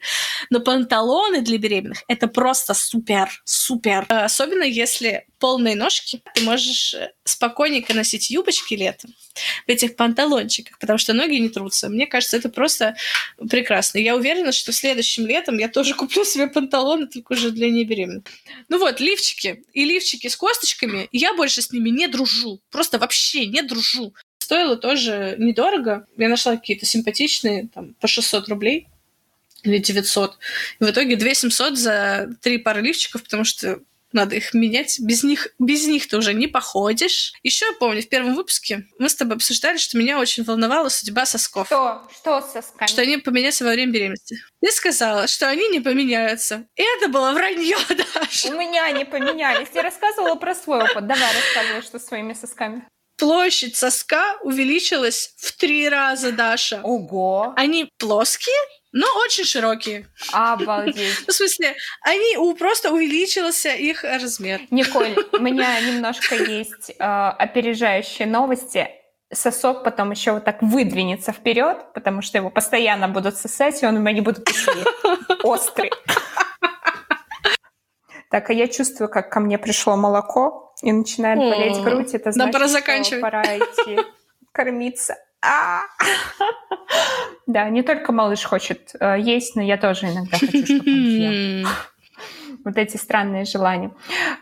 Но панталоны для беременных — это просто супер, супер. Особенно если полные ножки, ты можешь э, спокойненько носить юбочки летом в этих панталончиках, потому что ноги не трутся. Мне кажется, это просто прекрасно. Я уверена, что следующим летом я тоже [laughs] куплю себе панталоны, только уже для небеременных. Ну вот, лифчики. И лифчики с косточками, я больше с ними не дружу. Просто вообще не дружу стоило тоже недорого. Я нашла какие-то симпатичные, там, по 600 рублей или 900. И в итоге 2 700 за три пары лифчиков, потому что надо их менять. Без них, без них ты уже не походишь. Еще я помню, в первом выпуске мы с тобой обсуждали, что меня очень волновала судьба сосков. Что? Что с сосками? Что они поменяются во время беременности. Ты сказала, что они не поменяются. И это было вранье, [laughs] Даша. У меня не поменялись. Я рассказывала про свой опыт. Давай рассказывай, что с своими сосками. Площадь соска увеличилась в три раза, Даша. Ого! Они плоские, но очень широкие. Обалдеть. Ну, в смысле, они у, просто увеличился их размер. Николь, [laughs] у меня немножко есть э, опережающие новости. Сосок потом еще вот так выдвинется вперед, потому что его постоянно будут сосать, и он у меня не будет острый. [laughs] Так, а я чувствую, как ко мне пришло молоко, и начинает болеть грудь. Это значит, пора заканчивать. пора идти [laughs] кормиться. А! Да, не только малыш хочет э, есть, но я тоже иногда хочу, чтобы он [laughs] ел. Вот эти странные желания.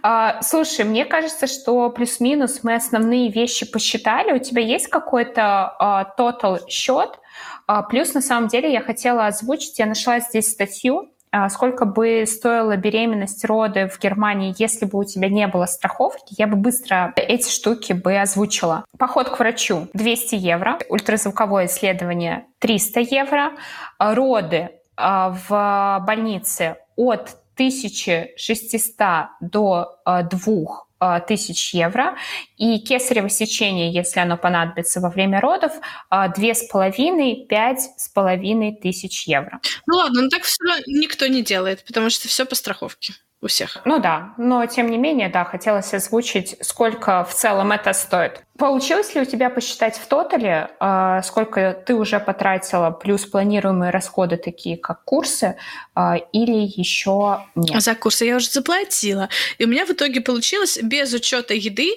А, Слушай, мне кажется, что плюс-минус мы основные вещи посчитали. У тебя есть какой-то а, total счет? А, Плюс, на самом деле, я хотела озвучить, я нашла здесь статью, а сколько бы стоила беременность роды в Германии, если бы у тебя не было страховки, я бы быстро эти штуки бы озвучила. Поход к врачу 200 евро, ультразвуковое исследование 300 евро, а роды а, в больнице от 1600 до 2 а, тысяч евро. И кесарево сечение, если оно понадобится во время родов, а, две с половиной, пять с половиной тысяч евро. Ну ладно, но так все никто не делает, потому что все по страховке у всех. Ну да, но тем не менее, да, хотелось озвучить, сколько в целом это стоит. Получилось ли у тебя посчитать в тотале, а, сколько ты уже потратила, плюс планируемые расходы, такие как курсы, а, или еще нет? За курсы я уже заплатила. И у меня в итоге получилось без учета еды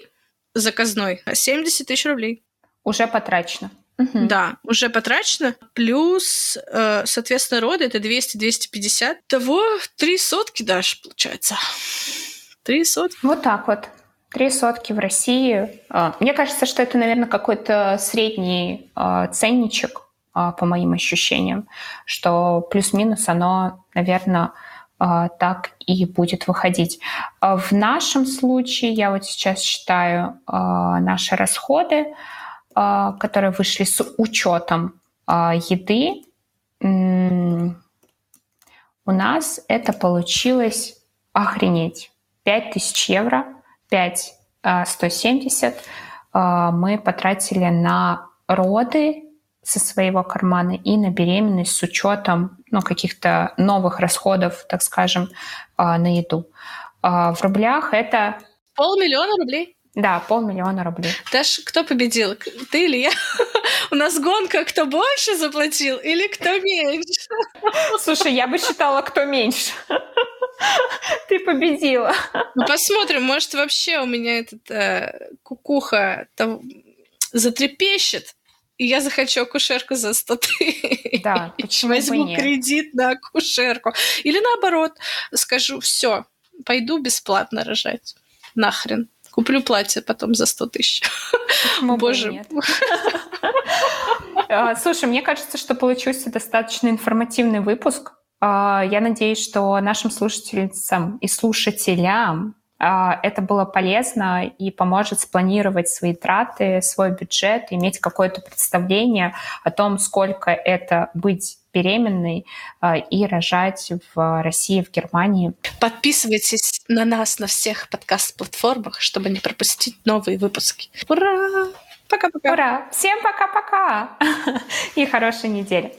заказной 70 тысяч рублей. Уже потрачено. Мгм. Да, уже потрачено. Плюс, э, соответственно, роды это 200-250. Того три сотки дашь, получается. Три сотки. Вот так вот. Три сотки в России. А, Мне кажется, что это, наверное, какой-то средний а, ценничек, а, по моим ощущениям, что плюс-минус оно, наверное, так и будет выходить. В нашем случае, я вот сейчас считаю наши расходы, которые вышли с учетом а, еды, у нас это получилось охренеть. 5000 евро, 5 а, 170 а, мы потратили на роды со своего кармана и на беременность с учетом ну, каких-то новых расходов, так скажем, а, на еду. А, В рублях это, Полмиллиона рублей. Да, полмиллиона рублей. Даш, кто победил? Ты или я? [laughs] У нас гонка, кто больше заплатил или кто меньше? Слушай, я бы считала, кто меньше. [laughs] Ты победила. Ну, посмотрим, может, вообще у меня этот э, кукуха там затрепещет, и я захочу акушерку за 100 тысяч. Да, [laughs] почему бы Возьму нет? кредит на акушерку. Или наоборот, скажу, все, пойду бесплатно рожать. Нахрен. Куплю платье потом за 100 тысяч. Боже. А, Слушай, мне кажется, что получился достаточно информативный выпуск. А, Я надеюсь, что нашим слушательницам и слушателям а, это было полезно и поможет спланировать свои траты, свой бюджет, иметь какое-то представление о том, сколько это быть беременной а, и рожать в России, в Германии. Подписывайтесь на нас на всех подкаст-платформах, чтобы не пропустить новые выпуски. Ура! Пока-пока! Ура! Всем пока-пока! [laughs] И хорошей недели!